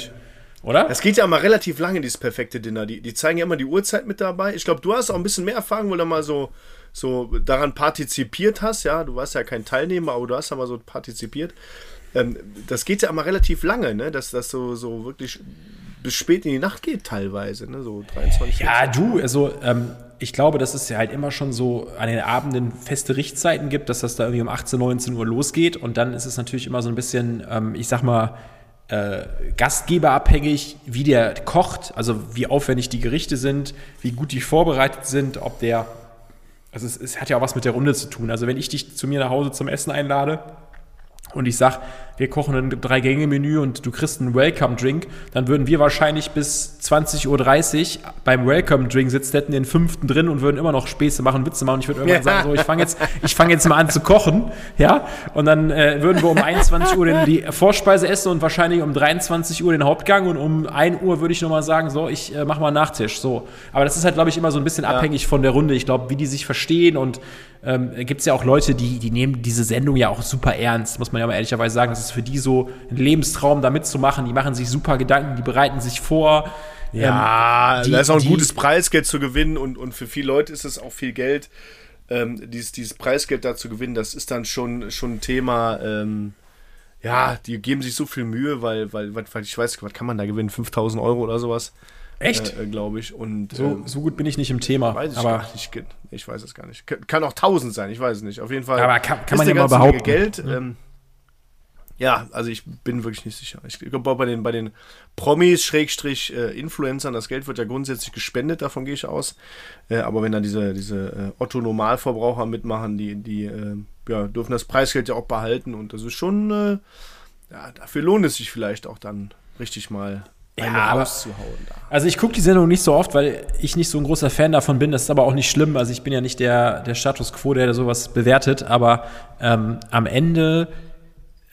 Speaker 2: Oder?
Speaker 1: Es geht ja mal relativ lange, dieses perfekte Dinner. Die, die zeigen ja immer die Uhrzeit mit dabei. Ich glaube, du hast auch ein bisschen mehr Erfahrung, weil du mal so, so daran partizipiert hast. Ja, du warst ja kein Teilnehmer, aber du hast ja mal so partizipiert. Ähm, das geht ja immer relativ lange, ne? Dass das so, so wirklich bis spät in die Nacht geht teilweise, ne? So 23
Speaker 2: Ja, du, also ähm, ich glaube, dass es ja halt immer schon so an den Abenden feste Richtzeiten gibt, dass das da irgendwie um 18, 19 Uhr losgeht und dann ist es natürlich immer so ein bisschen, ähm, ich sag mal, äh, gastgeberabhängig, wie der kocht, also wie aufwendig die Gerichte sind, wie gut die vorbereitet sind, ob der, also es, es hat ja auch was mit der Runde zu tun. Also wenn ich dich zu mir nach Hause zum Essen einlade, und ich sag, wir kochen ein Drei-Gänge-Menü und du kriegst einen Welcome-Drink, dann würden wir wahrscheinlich bis 20.30 Uhr beim Welcome-Drink sitzen, hätten den fünften drin und würden immer noch Späße machen, Witze machen. Und ich würde irgendwann sagen, so, ich fange jetzt, ich fange jetzt mal an zu kochen, ja. Und dann äh, würden wir um 21 Uhr den, die Vorspeise essen und wahrscheinlich um 23 Uhr den Hauptgang und um 1 Uhr würde ich nochmal sagen, so, ich äh, mache mal Nachtisch, so. Aber das ist halt, glaube ich, immer so ein bisschen ja. abhängig von der Runde. Ich glaube, wie die sich verstehen und ähm, gibt es ja auch Leute, die, die nehmen diese Sendung ja auch super ernst, muss man ja mal ehrlicherweise sagen. Das ist für die so ein Lebenstraum, da mitzumachen. Die machen sich super Gedanken, die bereiten sich vor.
Speaker 1: Ja, ähm, die, da ist auch ein die, gutes Preisgeld zu gewinnen und, und für viele Leute ist es auch viel Geld. Ähm, dieses, dieses Preisgeld da zu gewinnen, das ist dann schon, schon ein Thema. Ähm, ja, die geben sich so viel Mühe, weil, weil, weil ich weiß, was kann man da gewinnen? 5000 Euro oder sowas.
Speaker 2: Echt?
Speaker 1: Äh, Glaube ich. Und,
Speaker 2: so, ähm, so gut bin ich nicht im Thema.
Speaker 1: Weiß ich aber gar nicht. Ich weiß es gar nicht. Kann auch 1000 sein, ich weiß es nicht. Auf jeden Fall.
Speaker 2: Aber kann, kann man ja mal behaupten.
Speaker 1: Geld. Ähm, ja, also ich bin wirklich nicht sicher. Ich glaube, bei den, bei den Promis, Schrägstrich, äh, Influencern, das Geld wird ja grundsätzlich gespendet, davon gehe ich aus. Äh, aber wenn dann diese, diese äh, Otto-Normalverbraucher mitmachen, die, die äh, ja, dürfen das Preisgeld ja auch behalten. Und das ist schon, äh, ja, dafür lohnt es sich vielleicht auch dann richtig mal
Speaker 2: ja, rauszuhauen. Da. Also ich gucke die Sendung nicht so oft, weil ich nicht so ein großer Fan davon bin. Das ist aber auch nicht schlimm. Also ich bin ja nicht der, der Status Quo, der sowas bewertet. Aber ähm, am Ende,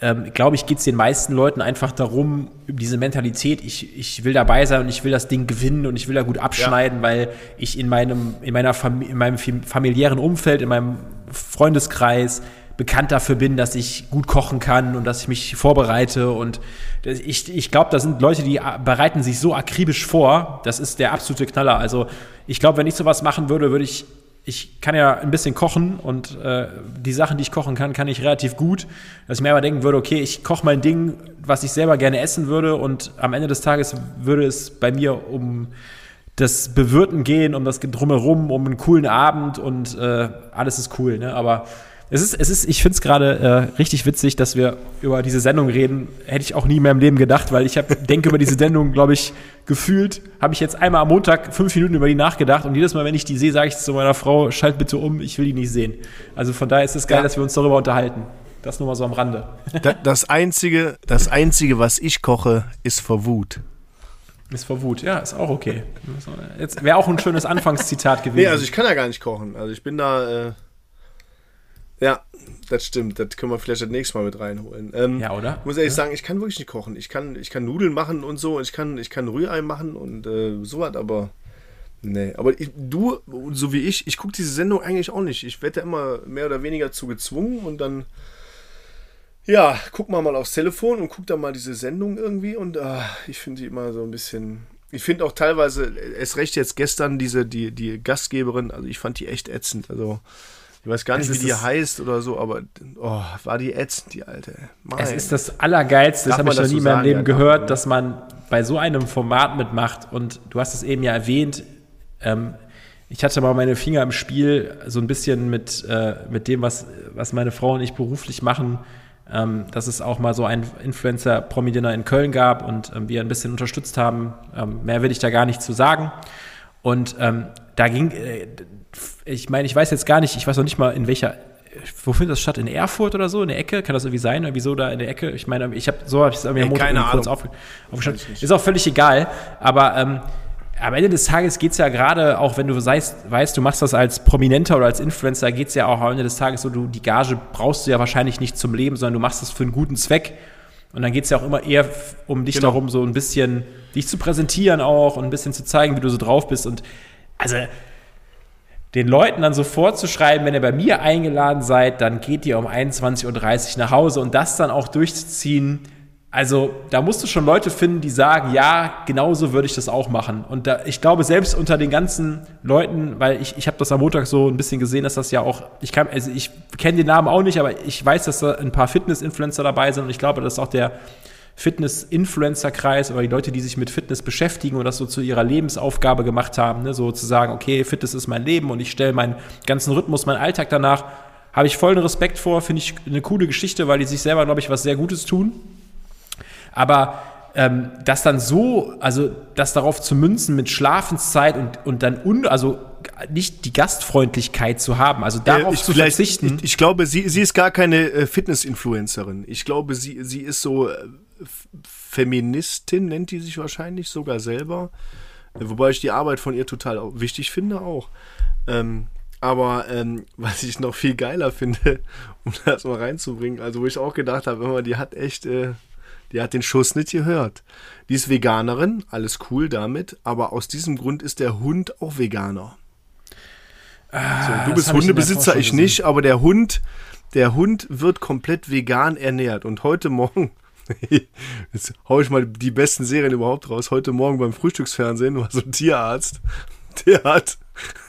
Speaker 2: ähm, glaube ich, geht es den meisten Leuten einfach darum, diese Mentalität, ich, ich will dabei sein und ich will das Ding gewinnen und ich will da gut abschneiden, ja. weil ich in meinem, in, meiner Fam in meinem familiären Umfeld, in meinem Freundeskreis bekannt dafür bin, dass ich gut kochen kann und dass ich mich vorbereite. Und ich, ich glaube, da sind Leute, die bereiten sich so akribisch vor. Das ist der absolute Knaller. Also ich glaube, wenn ich sowas machen würde, würde ich, ich kann ja ein bisschen kochen und äh, die Sachen, die ich kochen kann, kann ich relativ gut. Dass ich mir aber denken würde, okay, ich koche mein Ding, was ich selber gerne essen würde und am Ende des Tages würde es bei mir um das Bewirten gehen, um das Drumherum, um einen coolen Abend und äh, alles ist cool. Ne? Aber es ist, es ist, ich finde es gerade äh, richtig witzig, dass wir über diese Sendung reden. Hätte ich auch nie in meinem Leben gedacht, weil ich hab, denke über diese Sendung, glaube ich, gefühlt, habe ich jetzt einmal am Montag fünf Minuten über die nachgedacht und jedes Mal, wenn ich die sehe, sage ich zu meiner Frau, schalt bitte um, ich will die nicht sehen. Also von daher ist es geil, ja. dass wir uns darüber unterhalten. Das nur mal so am Rande.
Speaker 1: Das Einzige, das Einzige, was ich koche, ist vor Wut.
Speaker 2: Ist vor Wut, ja, ist auch okay. Jetzt wäre auch ein schönes Anfangszitat gewesen. Nee,
Speaker 1: also ich kann ja gar nicht kochen. Also ich bin da. Äh ja, das stimmt. Das können wir vielleicht das nächste Mal mit reinholen.
Speaker 2: Ähm, ja, oder?
Speaker 1: muss ehrlich
Speaker 2: ja.
Speaker 1: sagen, ich kann wirklich nicht kochen. Ich kann, ich kann Nudeln machen und so. Ich kann, ich kann Rührei machen und äh, sowas, aber. Nee, aber ich, du, so wie ich, ich gucke diese Sendung eigentlich auch nicht. Ich werde da immer mehr oder weniger zu gezwungen und dann. Ja, guck mal mal aufs Telefon und guck da mal diese Sendung irgendwie und äh, ich finde die immer so ein bisschen. Ich finde auch teilweise, es recht jetzt gestern diese, die, die Gastgeberin, also ich fand die echt ätzend. Also ich weiß gar nicht, wie die heißt oder so, aber oh, war die ätzend, die alte.
Speaker 2: Mein. Es ist das Allergeilste, das habe ich noch nie in meinem Leben ja, gehört, dass man bei so einem Format mitmacht und du hast es eben ja erwähnt, ähm, ich hatte mal meine Finger im Spiel, so ein bisschen mit, äh, mit dem, was, was meine Frau und ich beruflich machen, ähm, dass es auch mal so ein Influencer-Promi-Dinner in Köln gab und ähm, wir ein bisschen unterstützt haben. Ähm, mehr will ich da gar nicht zu sagen. Und ähm, da ging, äh, ich meine, ich weiß jetzt gar nicht, ich weiß noch nicht mal in welcher, wo findet das statt? In Erfurt oder so? In der Ecke? Kann das irgendwie sein? Irgendwie so da in der Ecke? Ich meine, ich habe so habe ich es
Speaker 1: irgendwie hey, keine
Speaker 2: kurz auf, aufgeschrieben. Ist auch völlig egal. Aber ähm, am Ende des Tages geht es ja gerade, auch wenn du weißt, weißt, du machst das als Prominenter oder als Influencer, geht es ja auch am Ende des Tages so, du die Gage brauchst du ja wahrscheinlich nicht zum Leben, sondern du machst das für einen guten Zweck. Und dann geht es ja auch immer eher um dich genau. darum, so ein bisschen dich zu präsentieren auch und ein bisschen zu zeigen, wie du so drauf bist. Und also den Leuten dann so vorzuschreiben, wenn ihr bei mir eingeladen seid, dann geht ihr um 21.30 Uhr nach Hause und das dann auch durchzuziehen. Also da musst du schon Leute finden, die sagen, ja, genauso würde ich das auch machen. Und da, ich glaube, selbst unter den ganzen Leuten, weil ich, ich habe das am Montag so ein bisschen gesehen, dass das ja auch, ich also ich kenne den Namen auch nicht, aber ich weiß, dass da ein paar Fitness-Influencer dabei sind und ich glaube, dass auch der Fitness-Influencer-Kreis oder die Leute, die sich mit Fitness beschäftigen und das so zu ihrer Lebensaufgabe gemacht haben, ne? so zu sagen, okay, Fitness ist mein Leben und ich stelle meinen ganzen Rhythmus, meinen Alltag danach, habe ich vollen Respekt vor, finde ich eine coole Geschichte, weil die sich selber, glaube ich, was sehr Gutes tun. Aber ähm, das dann so, also das darauf zu münzen mit Schlafenszeit und, und dann un, also nicht die Gastfreundlichkeit zu haben, also darauf äh, zu verzichten.
Speaker 1: Ich, ich, glaube, sie, sie ist gar keine äh, Fitness-Influencerin. Ich glaube, sie, sie ist so äh, Feministin, nennt die sich wahrscheinlich sogar selber. Wobei ich die Arbeit von ihr total wichtig finde auch. Ähm, aber ähm, was ich noch viel geiler finde, um das mal reinzubringen, also wo ich auch gedacht habe, die hat echt, äh, die hat den Schuss nicht gehört. Die ist Veganerin, alles cool damit, aber aus diesem Grund ist der Hund auch Veganer. Ah, so, du bist Hundebesitzer, ich, ich nicht, aber der Hund, der Hund wird komplett vegan ernährt. Und heute Morgen Jetzt hau ich mal die besten Serien überhaupt raus. Heute Morgen beim Frühstücksfernsehen war so ein Tierarzt, der hat,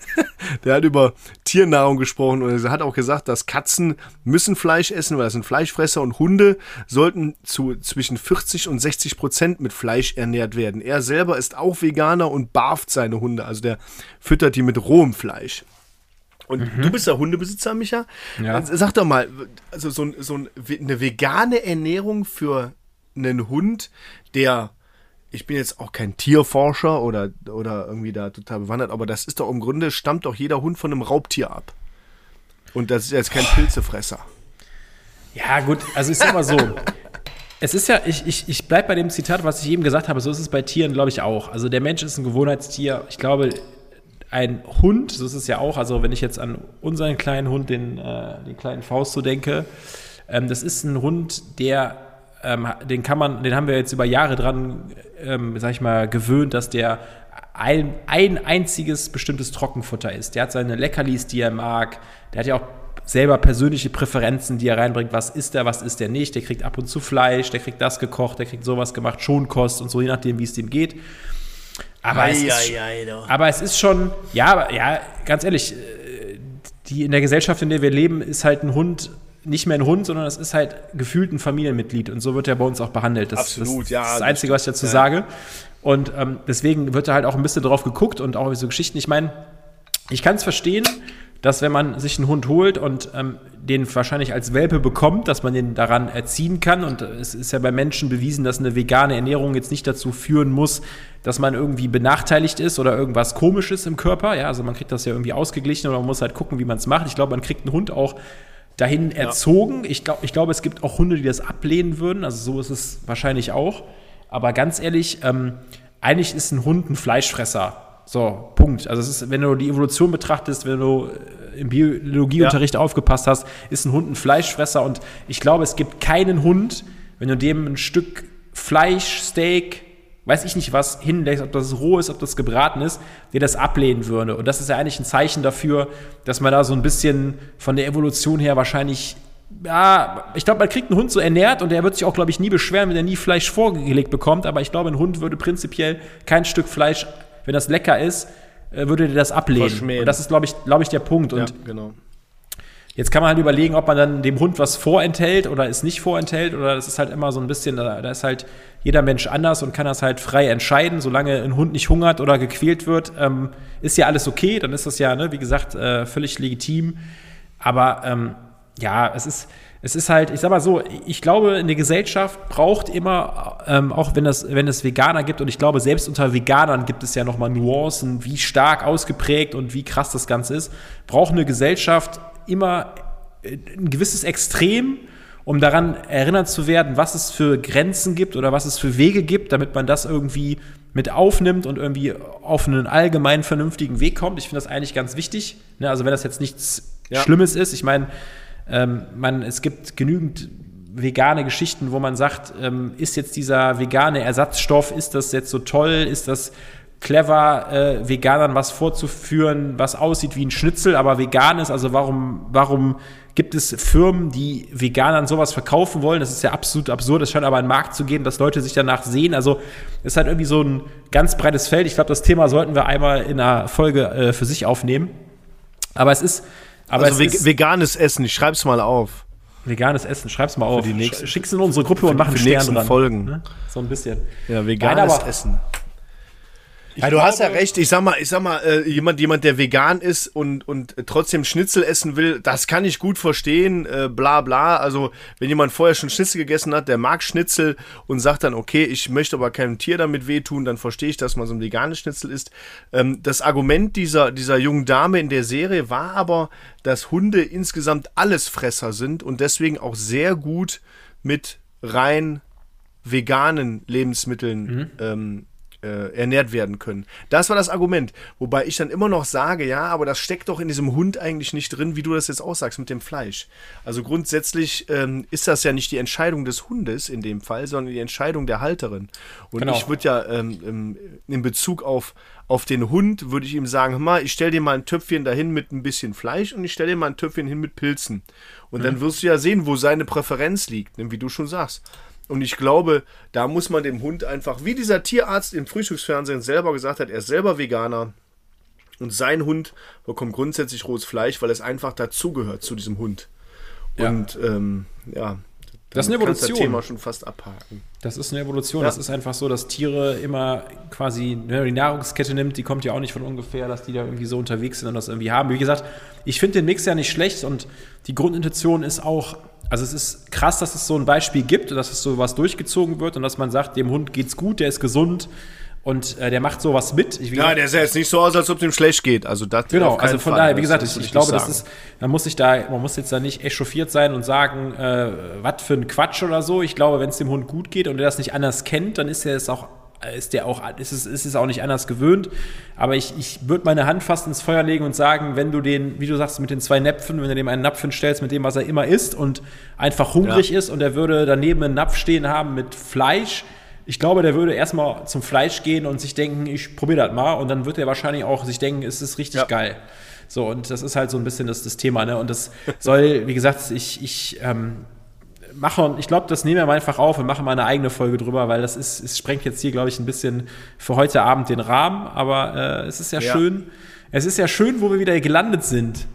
Speaker 1: der hat über Tiernahrung gesprochen und er hat auch gesagt, dass Katzen müssen Fleisch essen, weil das sind Fleischfresser und Hunde sollten zu zwischen 40 und 60 Prozent mit Fleisch ernährt werden. Er selber ist auch Veganer und barft seine Hunde, also der füttert die mit rohem Fleisch. Und mhm. du bist ja Hundebesitzer, Micha. Ja. Sag doch mal, also so, so eine vegane Ernährung für einen Hund, der, ich bin jetzt auch kein Tierforscher oder, oder irgendwie da total bewandert, aber das ist doch im Grunde, stammt doch jeder Hund von einem Raubtier ab. Und das ist jetzt kein Pilzefresser.
Speaker 2: Ja, gut, also ich sag mal so. Es ist ja, ich, ich, ich bleibe bei dem Zitat, was ich eben gesagt habe, so ist es bei Tieren, glaube ich, auch. Also der Mensch ist ein Gewohnheitstier. Ich glaube, ein Hund, so ist es ja auch, also wenn ich jetzt an unseren kleinen Hund, den, äh, den kleinen Faust so denke, ähm, das ist ein Hund, der, ähm, den kann man, den haben wir jetzt über Jahre dran, ähm, sag ich mal, gewöhnt, dass der ein, ein einziges bestimmtes Trockenfutter ist. Der hat seine Leckerlis, die er mag, der hat ja auch selber persönliche Präferenzen, die er reinbringt. Was ist er, was ist er nicht? Der kriegt ab und zu Fleisch, der kriegt das gekocht, der kriegt sowas gemacht, Schonkost und so, je nachdem, wie es dem geht. Aber, ei, es ist, ei, ei, aber es ist schon, ja, ja, ganz ehrlich, äh, die in der Gesellschaft, in der wir leben, ist halt ein Hund nicht mehr ein Hund, sondern es ist halt gefühlt ein Familienmitglied und so wird er bei uns auch behandelt. Das,
Speaker 1: Absolut,
Speaker 2: das,
Speaker 1: ja.
Speaker 2: Das ist das Einzige, was ich dazu ja. sage. Und ähm, deswegen wird da halt auch ein bisschen drauf geguckt und auch so Geschichten. Ich meine, ich kann es verstehen, dass wenn man sich einen Hund holt und ähm, den wahrscheinlich als Welpe bekommt, dass man den daran erziehen kann. Und es ist ja bei Menschen bewiesen, dass eine vegane Ernährung jetzt nicht dazu führen muss, dass man irgendwie benachteiligt ist oder irgendwas Komisches im Körper. Ja, also man kriegt das ja irgendwie ausgeglichen oder man muss halt gucken, wie man es macht. Ich glaube, man kriegt einen Hund auch dahin erzogen. Ja. Ich glaube, ich glaub, es gibt auch Hunde, die das ablehnen würden. Also so ist es wahrscheinlich auch. Aber ganz ehrlich, ähm, eigentlich ist ein Hund ein Fleischfresser. So, Punkt. Also es ist, wenn du die Evolution betrachtest, wenn du äh, im Biologieunterricht ja. aufgepasst hast, ist ein Hund ein Fleischfresser und ich glaube, es gibt keinen Hund, wenn du dem ein Stück Fleisch, Steak, weiß ich nicht was, hinlegst, ob das roh ist, ob das gebraten ist, der das ablehnen würde. Und das ist ja eigentlich ein Zeichen dafür, dass man da so ein bisschen von der Evolution her wahrscheinlich ja, ich glaube, man kriegt einen Hund so ernährt und der wird sich auch, glaube ich, nie beschweren, wenn er nie Fleisch vorgelegt bekommt. Aber ich glaube, ein Hund würde prinzipiell kein Stück Fleisch wenn das lecker ist, äh, würde der das ablehnen. Und das ist, glaube ich, glaube ich, der Punkt. Und
Speaker 1: ja, genau.
Speaker 2: Jetzt kann man halt überlegen, ob man dann dem Hund was vorenthält oder es nicht vorenthält. Oder das ist halt immer so ein bisschen, da, da ist halt jeder Mensch anders und kann das halt frei entscheiden. Solange ein Hund nicht hungert oder gequält wird, ähm, ist ja alles okay. Dann ist das ja, ne, wie gesagt, äh, völlig legitim. Aber ähm, ja, es ist, es ist halt, ich sag mal so, ich glaube, eine Gesellschaft braucht immer, ähm, auch wenn, das, wenn es Veganer gibt, und ich glaube, selbst unter Veganern gibt es ja nochmal Nuancen, wie stark ausgeprägt und wie krass das Ganze ist, braucht eine Gesellschaft immer äh, ein gewisses Extrem, um daran erinnert zu werden, was es für Grenzen gibt oder was es für Wege gibt, damit man das irgendwie mit aufnimmt und irgendwie auf einen allgemein vernünftigen Weg kommt. Ich finde das eigentlich ganz wichtig. Ne? Also wenn das jetzt nichts ja. Schlimmes ist, ich meine, ähm, man, es gibt genügend vegane Geschichten, wo man sagt, ähm, ist jetzt dieser vegane Ersatzstoff, ist das jetzt so toll, ist das clever, äh, Veganern was vorzuführen, was aussieht wie ein Schnitzel, aber vegan ist. Also warum, warum gibt es Firmen, die Veganern sowas verkaufen wollen? Das ist ja absolut absurd. Es scheint aber einen Markt zu geben, dass Leute sich danach sehen. Also es ist halt irgendwie so ein ganz breites Feld. Ich glaube, das Thema sollten wir einmal in einer Folge äh, für sich aufnehmen. Aber es ist. Aber
Speaker 1: also
Speaker 2: es ist,
Speaker 1: veganes Essen, ich schreib's mal auf.
Speaker 2: Veganes Essen, schreib's mal auf.
Speaker 1: die nächsten-
Speaker 2: Schick's in unsere Gruppe und mach einen Stern
Speaker 1: nächsten
Speaker 2: dran.
Speaker 1: Folgen.
Speaker 2: Ne? So ein bisschen.
Speaker 1: Ja, veganes
Speaker 2: Nein, aber-
Speaker 1: Essen. Ja, du hast ja recht. Ich sag mal, ich sag mal, äh, jemand, jemand, der vegan ist und, und trotzdem Schnitzel essen will, das kann ich gut verstehen, äh, bla bla. Also, wenn jemand vorher schon Schnitzel gegessen hat, der mag Schnitzel und sagt dann, okay, ich möchte aber keinem Tier damit wehtun, dann verstehe ich, dass man so ein veganes Schnitzel isst. Ähm, das Argument dieser, dieser jungen Dame in der Serie war aber, dass Hunde insgesamt Allesfresser sind und deswegen auch sehr gut mit rein veganen Lebensmitteln ähm, äh, ernährt werden können. Das war das Argument. Wobei ich dann immer noch sage, ja, aber das steckt doch in diesem Hund eigentlich nicht drin, wie du das jetzt aussagst mit dem Fleisch. Also grundsätzlich ähm, ist das ja nicht die Entscheidung des Hundes in dem Fall, sondern die Entscheidung der Halterin. Und
Speaker 2: Genau.
Speaker 1: ich würde ja ähm, ähm, in Bezug auf, auf den Hund, würde ich ihm sagen, hör mal, ich stell dir mal ein Töpfchen dahin mit ein bisschen Fleisch und ich stell dir mal ein Töpfchen hin mit Pilzen. Und dann wirst du ja sehen, wo seine Präferenz liegt, ne, wie du schon sagst. Und ich glaube, da muss man dem Hund einfach, wie dieser Tierarzt im Frühstücksfernsehen selber gesagt hat, er ist selber Veganer. Und sein Hund bekommt grundsätzlich rohes Fleisch, weil es einfach dazugehört zu diesem Hund.
Speaker 2: Ja.
Speaker 1: Und ähm, ja,
Speaker 2: Das ist eine Evolution.
Speaker 1: Das Thema schon fast abhaken.
Speaker 2: Das ist eine Evolution.
Speaker 1: Ja.
Speaker 2: Das ist einfach so, dass Tiere immer quasi, wenn man die Nahrungskette nimmt, die kommt ja auch nicht von ungefähr, dass die da irgendwie so unterwegs sind und das irgendwie haben. Wie gesagt, ich finde den Mix ja nicht schlecht und die Grundintention ist auch, also es ist krass, dass es so ein Beispiel gibt, dass es so was durchgezogen wird und dass man sagt, dem Hund geht's gut, der ist gesund und äh, der macht sowas mit. Ich,
Speaker 1: Ja,
Speaker 2: gesagt,
Speaker 1: der sah jetzt nicht so aus, als ob dem schlecht geht. Also das
Speaker 2: Genau, also von
Speaker 1: Fall.
Speaker 2: daher, wie gesagt, ich, ich glaube, das ist, man muss sich da, man muss jetzt da nicht echauffiert sein und sagen, äh, was für ein Quatsch oder so. Ich glaube, wenn es dem Hund gut geht und er das nicht anders kennt, dann ist er es auch, ist der auch, ist es, ist es auch nicht anders gewöhnt. Aber ich, ich würde meine Hand fast ins Feuer legen und sagen, wenn du den, wie du sagst, mit den zwei Näpfen, wenn du dem einen Napf hinstellst mit dem, was er immer isst und einfach hungrig ist und er würde daneben einen Napf stehen haben mit Fleisch, ich glaube, der würde erstmal zum Fleisch gehen und sich denken, ich probiere das mal. Und dann wird er wahrscheinlich auch sich denken, es ist richtig
Speaker 1: Ja.
Speaker 2: geil. So, und das ist halt so ein bisschen das, das Thema, ne? Und das soll, wie gesagt, ich, ich ähm, mache, ich glaube, das nehmen wir mal einfach auf und machen mal eine eigene Folge drüber, weil das ist, es sprengt jetzt hier, glaube ich, ein bisschen für heute Abend den Rahmen. Aber äh, es ist ja,
Speaker 1: Ja.
Speaker 2: schön, es ist ja schön, wo wir wieder gelandet sind.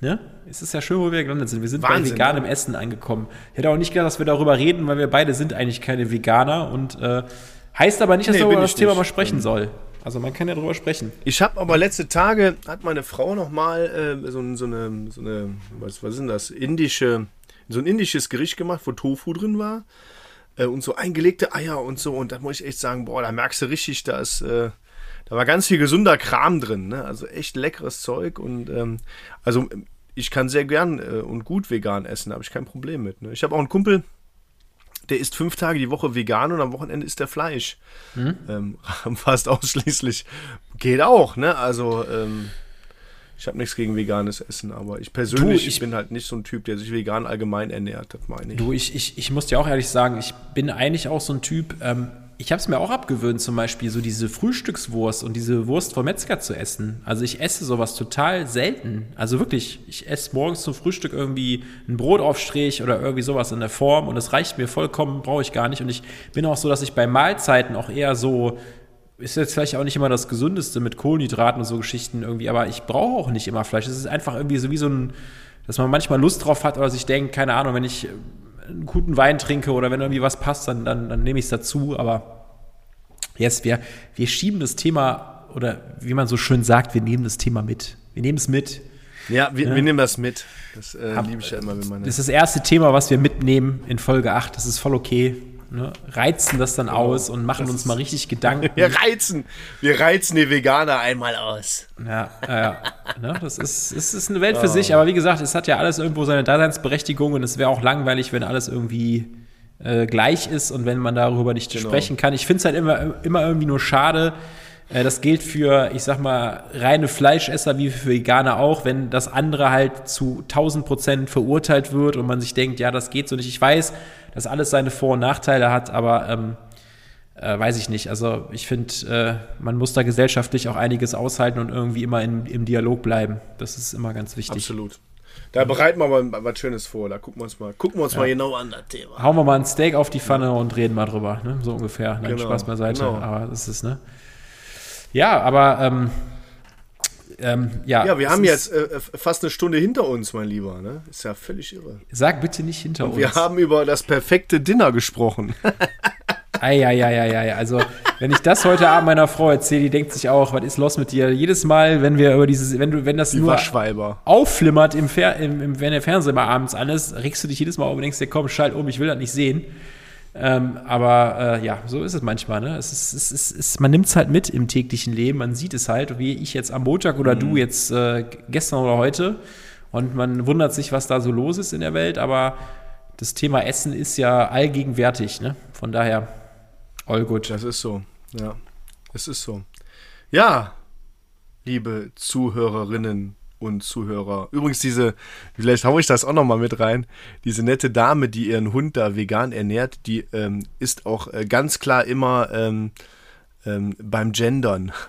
Speaker 2: Ne? Es ist ja schön, wo wir gelandet sind. Wir sind
Speaker 1: Wahnsinn,
Speaker 2: bei veganem Essen angekommen. Ich hätte auch nicht gedacht, dass wir darüber reden, weil wir beide sind eigentlich keine Veganer und äh, heißt aber nicht, dass
Speaker 1: Nee,
Speaker 2: man über das Thema
Speaker 1: nicht.
Speaker 2: mal sprechen soll. Also man kann ja drüber sprechen.
Speaker 1: Ich habe aber letzte Tage, hat meine Frau noch mal äh, so, ein- so eine, so eine was, was ist denn das, indische, so ein indisches Gericht gemacht, wo Tofu drin war äh, und so eingelegte Eier und so. Und da muss ich echt sagen, boah, da merkst du richtig, da ist, äh, da war ganz viel gesunder Kram drin, ne? Also echt leckeres Zeug und ähm, also ich kann sehr gern äh, und gut vegan essen, da habe ich kein Problem mit. Ne? Ich habe auch einen Kumpel, der isst fünf Tage die Woche vegan und am Wochenende isst er Fleisch. Ähm, fast ausschließlich. Geht auch, ne? Also, ähm, ich habe nichts gegen veganes Essen, aber ich persönlich
Speaker 2: Du, ich-
Speaker 1: bin halt nicht so ein Typ, der sich vegan allgemein ernährt, das meine ich.
Speaker 2: Du, ich, ich, ich muss dir auch ehrlich sagen, ich bin eigentlich auch so ein Typ, ähm, ich habe es mir auch abgewöhnt, zum Beispiel so diese Frühstückswurst und diese Wurst vom Metzger zu essen. Also ich esse sowas total selten. Also wirklich, ich esse morgens zum Frühstück irgendwie einen Brotaufstrich oder irgendwie sowas in der Form und das reicht mir vollkommen, brauche ich gar nicht. Und ich bin auch so, dass ich bei Mahlzeiten auch eher so, ist jetzt vielleicht auch nicht immer das Gesündeste mit Kohlenhydraten und so Geschichten irgendwie, aber ich brauche auch nicht immer Fleisch. Es ist einfach irgendwie so wie so ein, dass man manchmal Lust drauf hat oder sich denkt, keine Ahnung, wenn ich äh, einen guten Wein trinke oder wenn irgendwie was passt, dann, dann, dann nehme ich es dazu. Aber yes, wir, wir schieben das Thema oder wie man so schön sagt, wir nehmen das Thema mit. Wir nehmen es mit.
Speaker 1: Ja, wir, wir nehmen das mit. Das äh, liebe ich ja immer, wenn man.
Speaker 2: Das ist das erste Thema, was wir mitnehmen in Folge 8. Das ist voll okay. Ne? Reizen das dann aus und machen uns mal richtig Gedanken.
Speaker 1: wir reizen, wir reizen die Veganer einmal aus.
Speaker 2: Ja, ja, ja. Ne, das ist, es ist eine Welt für sich, aber wie gesagt, es hat ja alles irgendwo seine Daseinsberechtigung und es wäre auch langweilig, wenn alles irgendwie äh, gleich ist und wenn man darüber nicht
Speaker 1: Genau.
Speaker 2: sprechen kann. Ich finde es halt immer, immer irgendwie nur schade. Äh, das gilt für, ich sag mal, reine Fleischesser wie für Veganer auch, wenn das andere halt zu 1000 Prozent verurteilt wird und man sich denkt, ja, das geht so nicht. Ich weiß, dass alles seine Vor- und Nachteile hat, aber ähm, äh, weiß ich nicht. Also ich finde, äh, man muss da gesellschaftlich auch einiges aushalten und irgendwie immer in, im Dialog bleiben. Das ist immer ganz wichtig.
Speaker 1: Absolut. Da bereiten wir mal was Schönes vor. Da gucken wir uns mal, gucken wir uns ja. mal genau an das Thema.
Speaker 2: Hauen wir mal ein Steak auf die Pfanne und reden mal drüber, ne? So ungefähr. Nein, genau. Spaß beiseite. Genau. Aber das ist, ne? Ja, aber ähm, ähm, ja.
Speaker 1: Ja, wir haben jetzt äh, fast eine Stunde hinter uns, mein Lieber. Ne? Ist ja völlig irre.
Speaker 2: Sag bitte nicht hinter und uns.
Speaker 1: Wir haben über das perfekte Dinner gesprochen.
Speaker 2: Eieieiei. Also, wenn ich das heute Abend meiner Frau erzähle, die denkt sich auch, was ist los mit dir? Jedes Mal, wenn wir über dieses, wenn du, wenn das nur aufflimmert, im, Fer im, im, wenn der Fernseher mal abends an ist, regst du dich jedes Mal um und denkst dir, komm, schalt um, ich will das nicht sehen. Ähm, aber äh, ja, so ist es manchmal. Ne? Es ist, es ist, es, man nimmt es halt mit im täglichen Leben, man sieht es halt, wie ich jetzt am Montag oder mhm. du jetzt äh, gestern oder heute. Und man wundert sich, was da so los ist in der Welt, aber das Thema Essen ist ja allgegenwärtig. Ne? Von daher All gut.
Speaker 1: Das ist so, ja. Es ist so. Ja, liebe Zuhörerinnen und Zuhörer. Übrigens, diese, vielleicht haue ich das auch nochmal mit rein, diese nette Dame, die ihren Hund da vegan ernährt, die ähm, ist auch äh, ganz klar immer ähm, ähm, beim Gendern.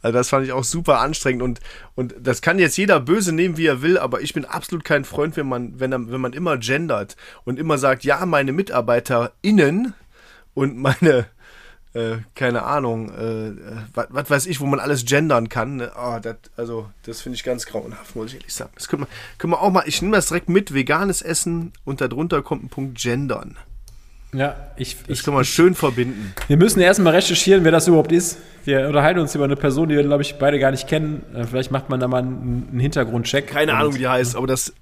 Speaker 1: Also das fand ich auch super anstrengend und, und das kann jetzt jeder böse nehmen, wie er will, aber ich bin absolut kein Freund, wenn man, wenn, wenn man immer gendert und immer sagt, ja, meine MitarbeiterInnen und meine, äh, keine Ahnung, äh, was weiß ich, wo man alles gendern kann. Ne? Oh, dat, also, das finde ich ganz grauenhaft, muss ich ehrlich sagen. Das können wir, können wir auch mal, ich nehme das direkt mit, veganes Essen und darunter kommt ein Punkt gendern.
Speaker 2: Ja, ich.
Speaker 1: Das ich, kann man schön verbinden.
Speaker 2: Wir müssen erstmal recherchieren, wer das überhaupt ist. Wir unterhalten uns über eine Person, die wir, glaube ich, beide gar nicht kennen. Äh, vielleicht macht man da mal einen, einen Hintergrundcheck.
Speaker 1: Keine Ahnung, wie die heißt, aber das,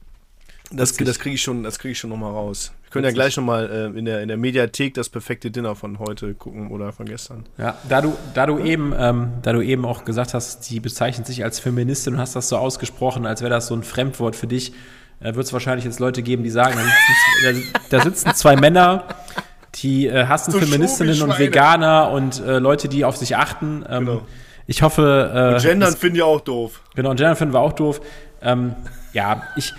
Speaker 1: das, das kriege ich schon, das kriege ich schon nochmal raus. Wir können ja gleich nochmal äh, in, der, in der Mediathek das perfekte Dinner von heute gucken oder von gestern.
Speaker 2: Ja, da du, da du eben, ähm, da du eben auch gesagt hast, die bezeichnet sich als Feministin und hast das so ausgesprochen, als wäre das so ein Fremdwort für dich äh, wird es wahrscheinlich jetzt Leute geben, die sagen, da sitzen, da sitzen zwei Männer, die äh, hassen so Feministinnen und Veganer und äh, Leute, die auf sich achten. Ähm, genau. Ich hoffe.
Speaker 1: Äh, und Gendern finden wir auch doof.
Speaker 2: Genau, und Gendern finden wir auch doof. Ähm, ja, ich.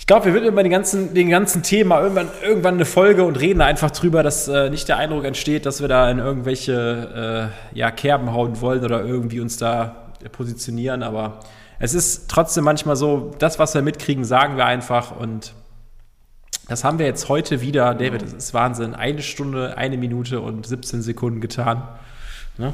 Speaker 2: Ich glaube, wir würden über den ganzen, den ganzen Thema irgendwann, irgendwann eine Folge und reden einfach drüber, dass äh, nicht der Eindruck entsteht, dass wir da in irgendwelche äh, ja, Kerben hauen wollen oder irgendwie uns da positionieren. Aber es ist trotzdem manchmal so, das, was wir mitkriegen, sagen wir einfach. Und das haben wir jetzt heute wieder, David, das ist Wahnsinn. Eine Stunde, eine Minute und 17 Sekunden getan. Ne?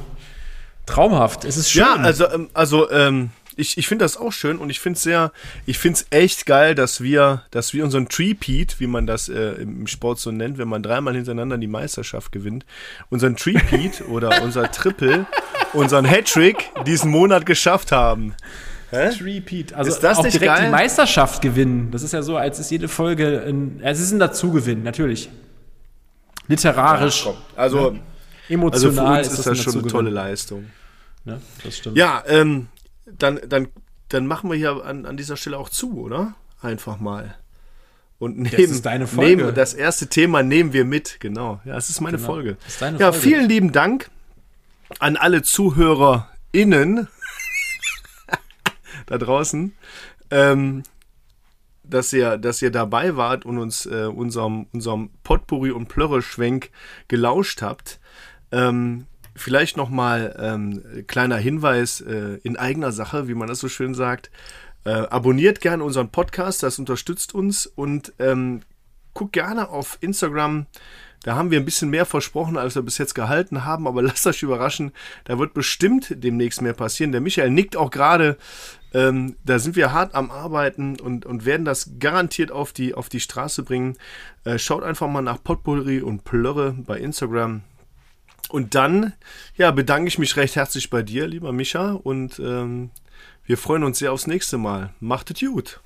Speaker 2: Traumhaft, es ist schön.
Speaker 1: Ja, also, ähm, also ähm, ich, ich finde das auch schön und ich finde es sehr, ich finde es echt geil, dass wir, dass wir unseren Treepeat, wie man das äh, im Sport so nennt, wenn man dreimal hintereinander die Meisterschaft gewinnt, unseren Treepeat oder unser Triple, unseren Hattrick diesen Monat geschafft haben.
Speaker 2: Hä? Repeat. Also ist das auch nicht direkt geil? die Meisterschaft gewinnen. Das ist ja so, als ist jede Folge ein, es ist ein Dazugewinn, natürlich. Literarisch.
Speaker 1: Ja, also ne? emotional also ist, ist das, schon eine tolle Leistung.
Speaker 2: Ja, das stimmt.
Speaker 1: Ja, ähm, dann, dann, dann machen wir hier an, an dieser Stelle auch zu, oder? Einfach mal. Und nehmen, das ist deine Folge. Nehmen, das erste Thema nehmen wir mit, genau. Ja, es ist meine genau. Folge. Ist ja, Folge. vielen lieben Dank an alle ZuhörerInnen da draußen, ähm, dass ihr, dass ihr dabei wart und uns äh, unserem, unserem Potpourri und Plörre-Schwenk gelauscht habt. Ähm, vielleicht nochmal ähm, kleiner Hinweis äh, in eigener Sache, wie man das so schön sagt. Äh, abonniert gerne unseren Podcast, das unterstützt uns und ähm, guckt gerne auf Instagram da haben wir ein bisschen mehr versprochen, als wir bis jetzt gehalten haben, aber lasst euch überraschen, da wird bestimmt demnächst mehr passieren. Der Michael nickt auch gerade, ähm, da sind wir hart am Arbeiten und, und werden das garantiert auf die, auf die Straße bringen. Äh, schaut einfach mal nach Potpourri und Plörre bei Instagram. Und dann, ja, bedanke ich mich recht herzlich bei dir, lieber Micha, und ähm, wir freuen uns sehr aufs nächste Mal. Macht es gut.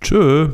Speaker 2: Tschö.